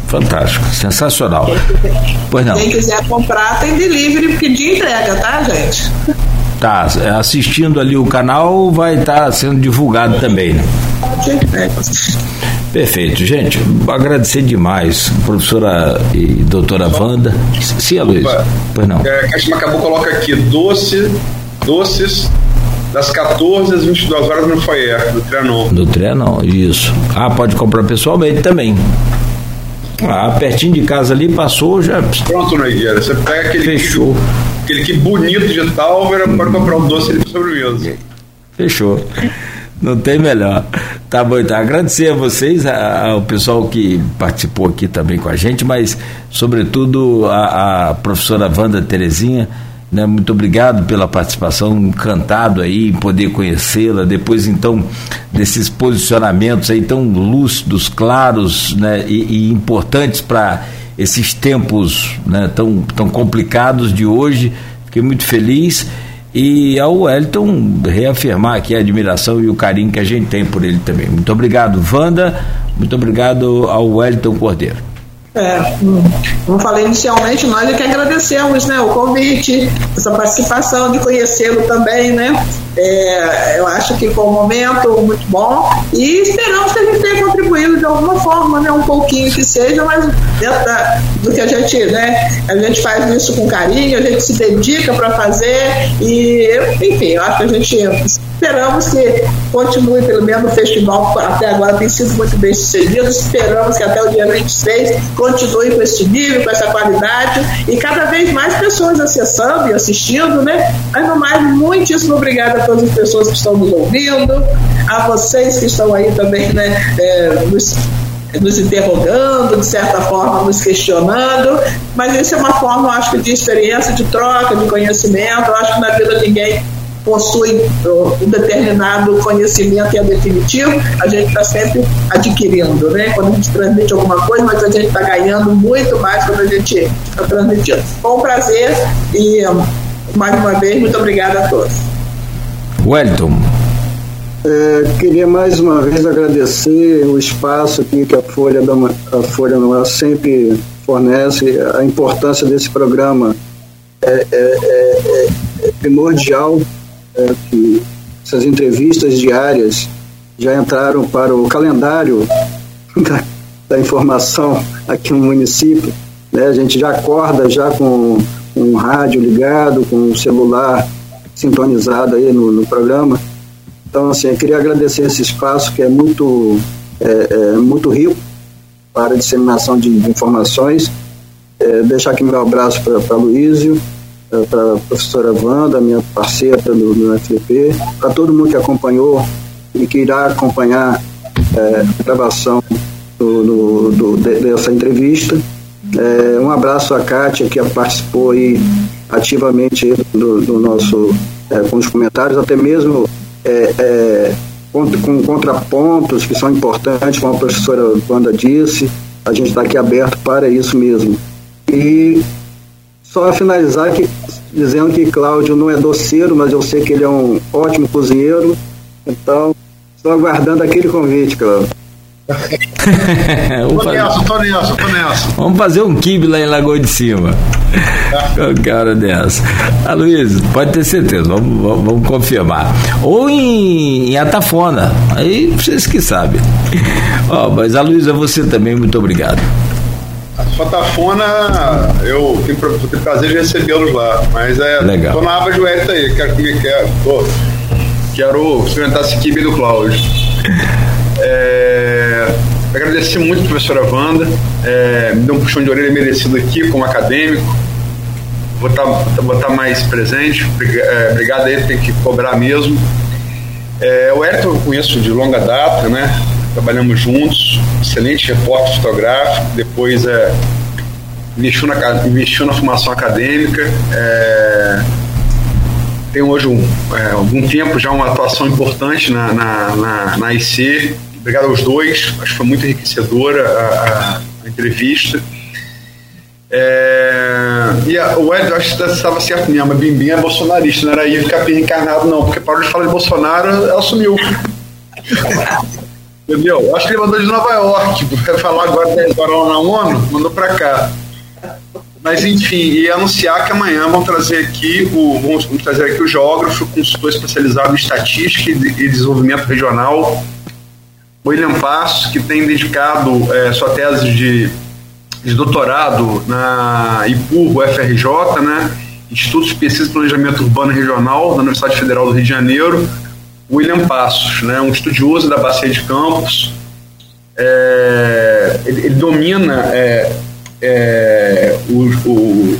Fantástico, sensacional. Quem quiser, pois não. Quem quiser comprar tem delivery de entrega, tá, gente? Tá, assistindo ali o canal vai estar tá sendo divulgado também, né? Perfeito, gente. Agradecer demais, professora e doutora Wanda. Sim, Luiz. Pois não. É, Macabu coloca aqui doce, doces das 14 às 22 horas no foyer do Trianon. Do Trianon, isso. Ah, pode comprar pessoalmente também. Ah, pertinho de casa ali, passou já. Pronto, Noigueira. Você pega aquele. Fechou. Aquele que bonito de tal, hum. pode comprar um doce para sobremesa. Fechou. Não tem melhor. Tá bom, então. Agradecer a vocês, ao pessoal que participou aqui também com a gente, mas, sobretudo, a, a professora Wanda Terezinha né? Muito obrigado pela participação, encantado aí em poder conhecê-la. Depois, então, desses posicionamentos aí tão lúcidos, claros né? e, e importantes para esses tempos né? tão, tão complicados de hoje. Fiquei muito feliz. E ao Wellington reafirmar aqui a admiração e o carinho que a gente tem por ele também. Muito obrigado, Wanda. Muito obrigado ao Wellington Cordeiro. É, como falei inicialmente, nós é que agradecemos né, o convite, essa participação, de conhecê-lo também, né? É, eu acho que foi um momento muito bom e esperamos que a gente tenha contribuído de alguma forma, né? Um pouquinho que seja, mas dentro da, do que a gente, né? A gente faz isso com carinho, a gente se dedica para fazer e, enfim, eu acho que a gente esperamos que continue pelo menos o festival até agora tem sido muito bem sucedido, esperamos que até o dia 26 continue com esse nível, com essa qualidade e cada vez mais pessoas acessando e assistindo, né? Mas no mais, muitíssimo obrigada a todas as pessoas que estão nos ouvindo, a vocês que estão aí também, né? É, nos nos interrogando, de certa forma nos questionando, mas isso é uma forma, acho que, de experiência, de troca, de conhecimento. Eu acho que na vida ninguém possui um determinado conhecimento e é definitivo, a gente está sempre adquirindo, né? Quando a gente transmite alguma coisa, mas a gente está ganhando muito mais quando a gente está transmitindo. Foi um prazer e, mais uma vez, muito obrigada a todos. Wellington. É, queria mais uma vez agradecer o espaço aqui que a Folha, da, a Folha Noir sempre fornece, a importância desse programa é, é, é, é primordial é, que essas entrevistas diárias já entraram para o calendário da, da informação aqui no município. Né? A gente já acorda já com, o rádio ligado, com o celular sintonizado aí no, no programa. Então, assim, eu queria agradecer esse espaço que é muito, é, é muito rico para a disseminação de, de informações. É, deixar aqui meu abraço para Luísio, para a professora Wanda, minha parceira no, no FDP, para todo mundo que acompanhou e que irá acompanhar é, a gravação do, do, do, dessa entrevista. É, um abraço à Kátia, que participou aí ativamente do, do nosso, é, com os comentários, até mesmo com, com contrapontos que são importantes, como a professora Wanda disse, a gente está aqui aberto para isso mesmo. E só finalizar que, dizendo que Cláudio não é doceiro, mas eu sei que ele é um ótimo cozinheiro. Então, estou aguardando aquele convite, Cláudio. tô nessa, tô nessa, tô nessa. Vamos fazer um kibe lá em Lagoa de Cima. Com cara dessa. Ah, Luiz, pode ter certeza, vamos, vamos, vamos confirmar. Ou em, em, Atafona, aí vocês que sabem. Oh, mas a Luísa, você também, muito obrigado. Fatafona, eu tenho, tenho prazer de recebê-los lá. Mas é. Legal. Tô na aba Joelita aí, quero comer, quero. Tô, quero experimentar esse kibe do Cláudio. É, agradecer muito a professora Wanda, é, me deu um puxão de orelha merecido aqui como acadêmico. Vou estar tá, tá mais presente, é, obrigado aí, tem que cobrar mesmo. É, o Hélio eu conheço de longa data, né? Trabalhamos juntos, excelente repórter fotográfico, depois é, investiu, na, investiu na formação acadêmica, é, tem hoje um, é, algum tempo já uma atuação importante na, na, na, na IC, obrigado aos dois, acho que foi muito enriquecedora a, a, entrevista. É, e a, o Ed, acho que estava certo mesmo, a Bimbim é bolsonarista, não era Ivo Capim reencarnado, não, porque para de falar de Bolsonaro, ela sumiu. Entendeu? Acho que ele mandou de Nova York. Vai falar agora 10 horas na ONU, mandou para cá. Mas enfim, e anunciar que amanhã vão trazer aqui o, vamos, vamos trazer aqui o geógrafo, consultor especializado em estatística e desenvolvimento regional, William Passos, que tem dedicado é, sua tese de, de doutorado na IPUR, UFRJ, né? Instituto de Pesquisa e Planejamento Urbano e Regional da Universidade Federal do Rio de Janeiro, William Passos, né, um estudioso da Bacia de Campos. É, ele, ele, domina é, é, o, o,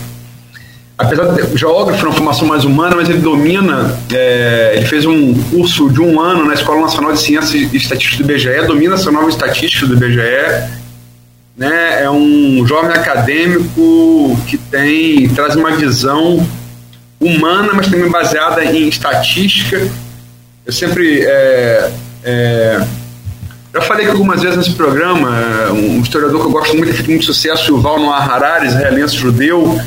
apesar de geógrafo na formação mais humana, mas ele domina, é, ele fez um curso de um ano na Escola Nacional de Ciências e Estatística do IBGE, domina essa nova estatística do IBGE, né, é um jovem acadêmico que tem, traz uma visão humana, mas também baseada em estatística eu sempre. É, é, já falei que algumas vezes nesse programa, um historiador que eu gosto muito, que fez muito sucesso, o Val Noah Harari, israelense judeu,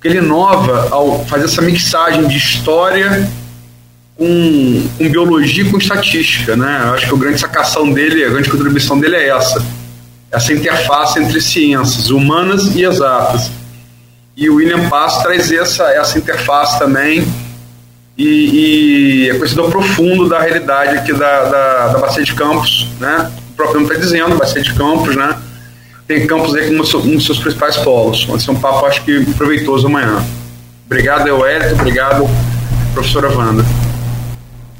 que ele inova ao fazer essa mixagem de história com, com biologia e com estatística. Né? Eu acho que a grande sacação dele, a grande contribuição dele é essa. Essa interface entre ciências humanas e exatas. E o William Pass traz essa, essa interface também e, e é conhecedor profundo da realidade aqui da, da, da Bacia de Campos, né? próprio nome está dizendo, ser de Campos, né? Tem Campos aí como um dos seus principais polos. Vai ser um papo, acho que, proveitoso amanhã. Obrigado, Euélito. Obrigado, professora Wanda.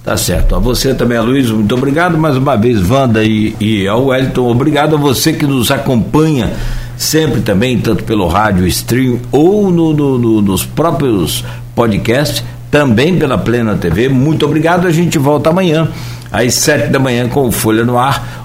Tá certo. A você também, Luiz, muito obrigado mais uma vez, Wanda e, e ao Wellington. Obrigado a você que nos acompanha sempre também, tanto pelo rádio stream ou no, no, no, nos próprios podcasts, também pela Plena TV. Muito obrigado. A gente volta amanhã às sete da manhã com Folha no Ar.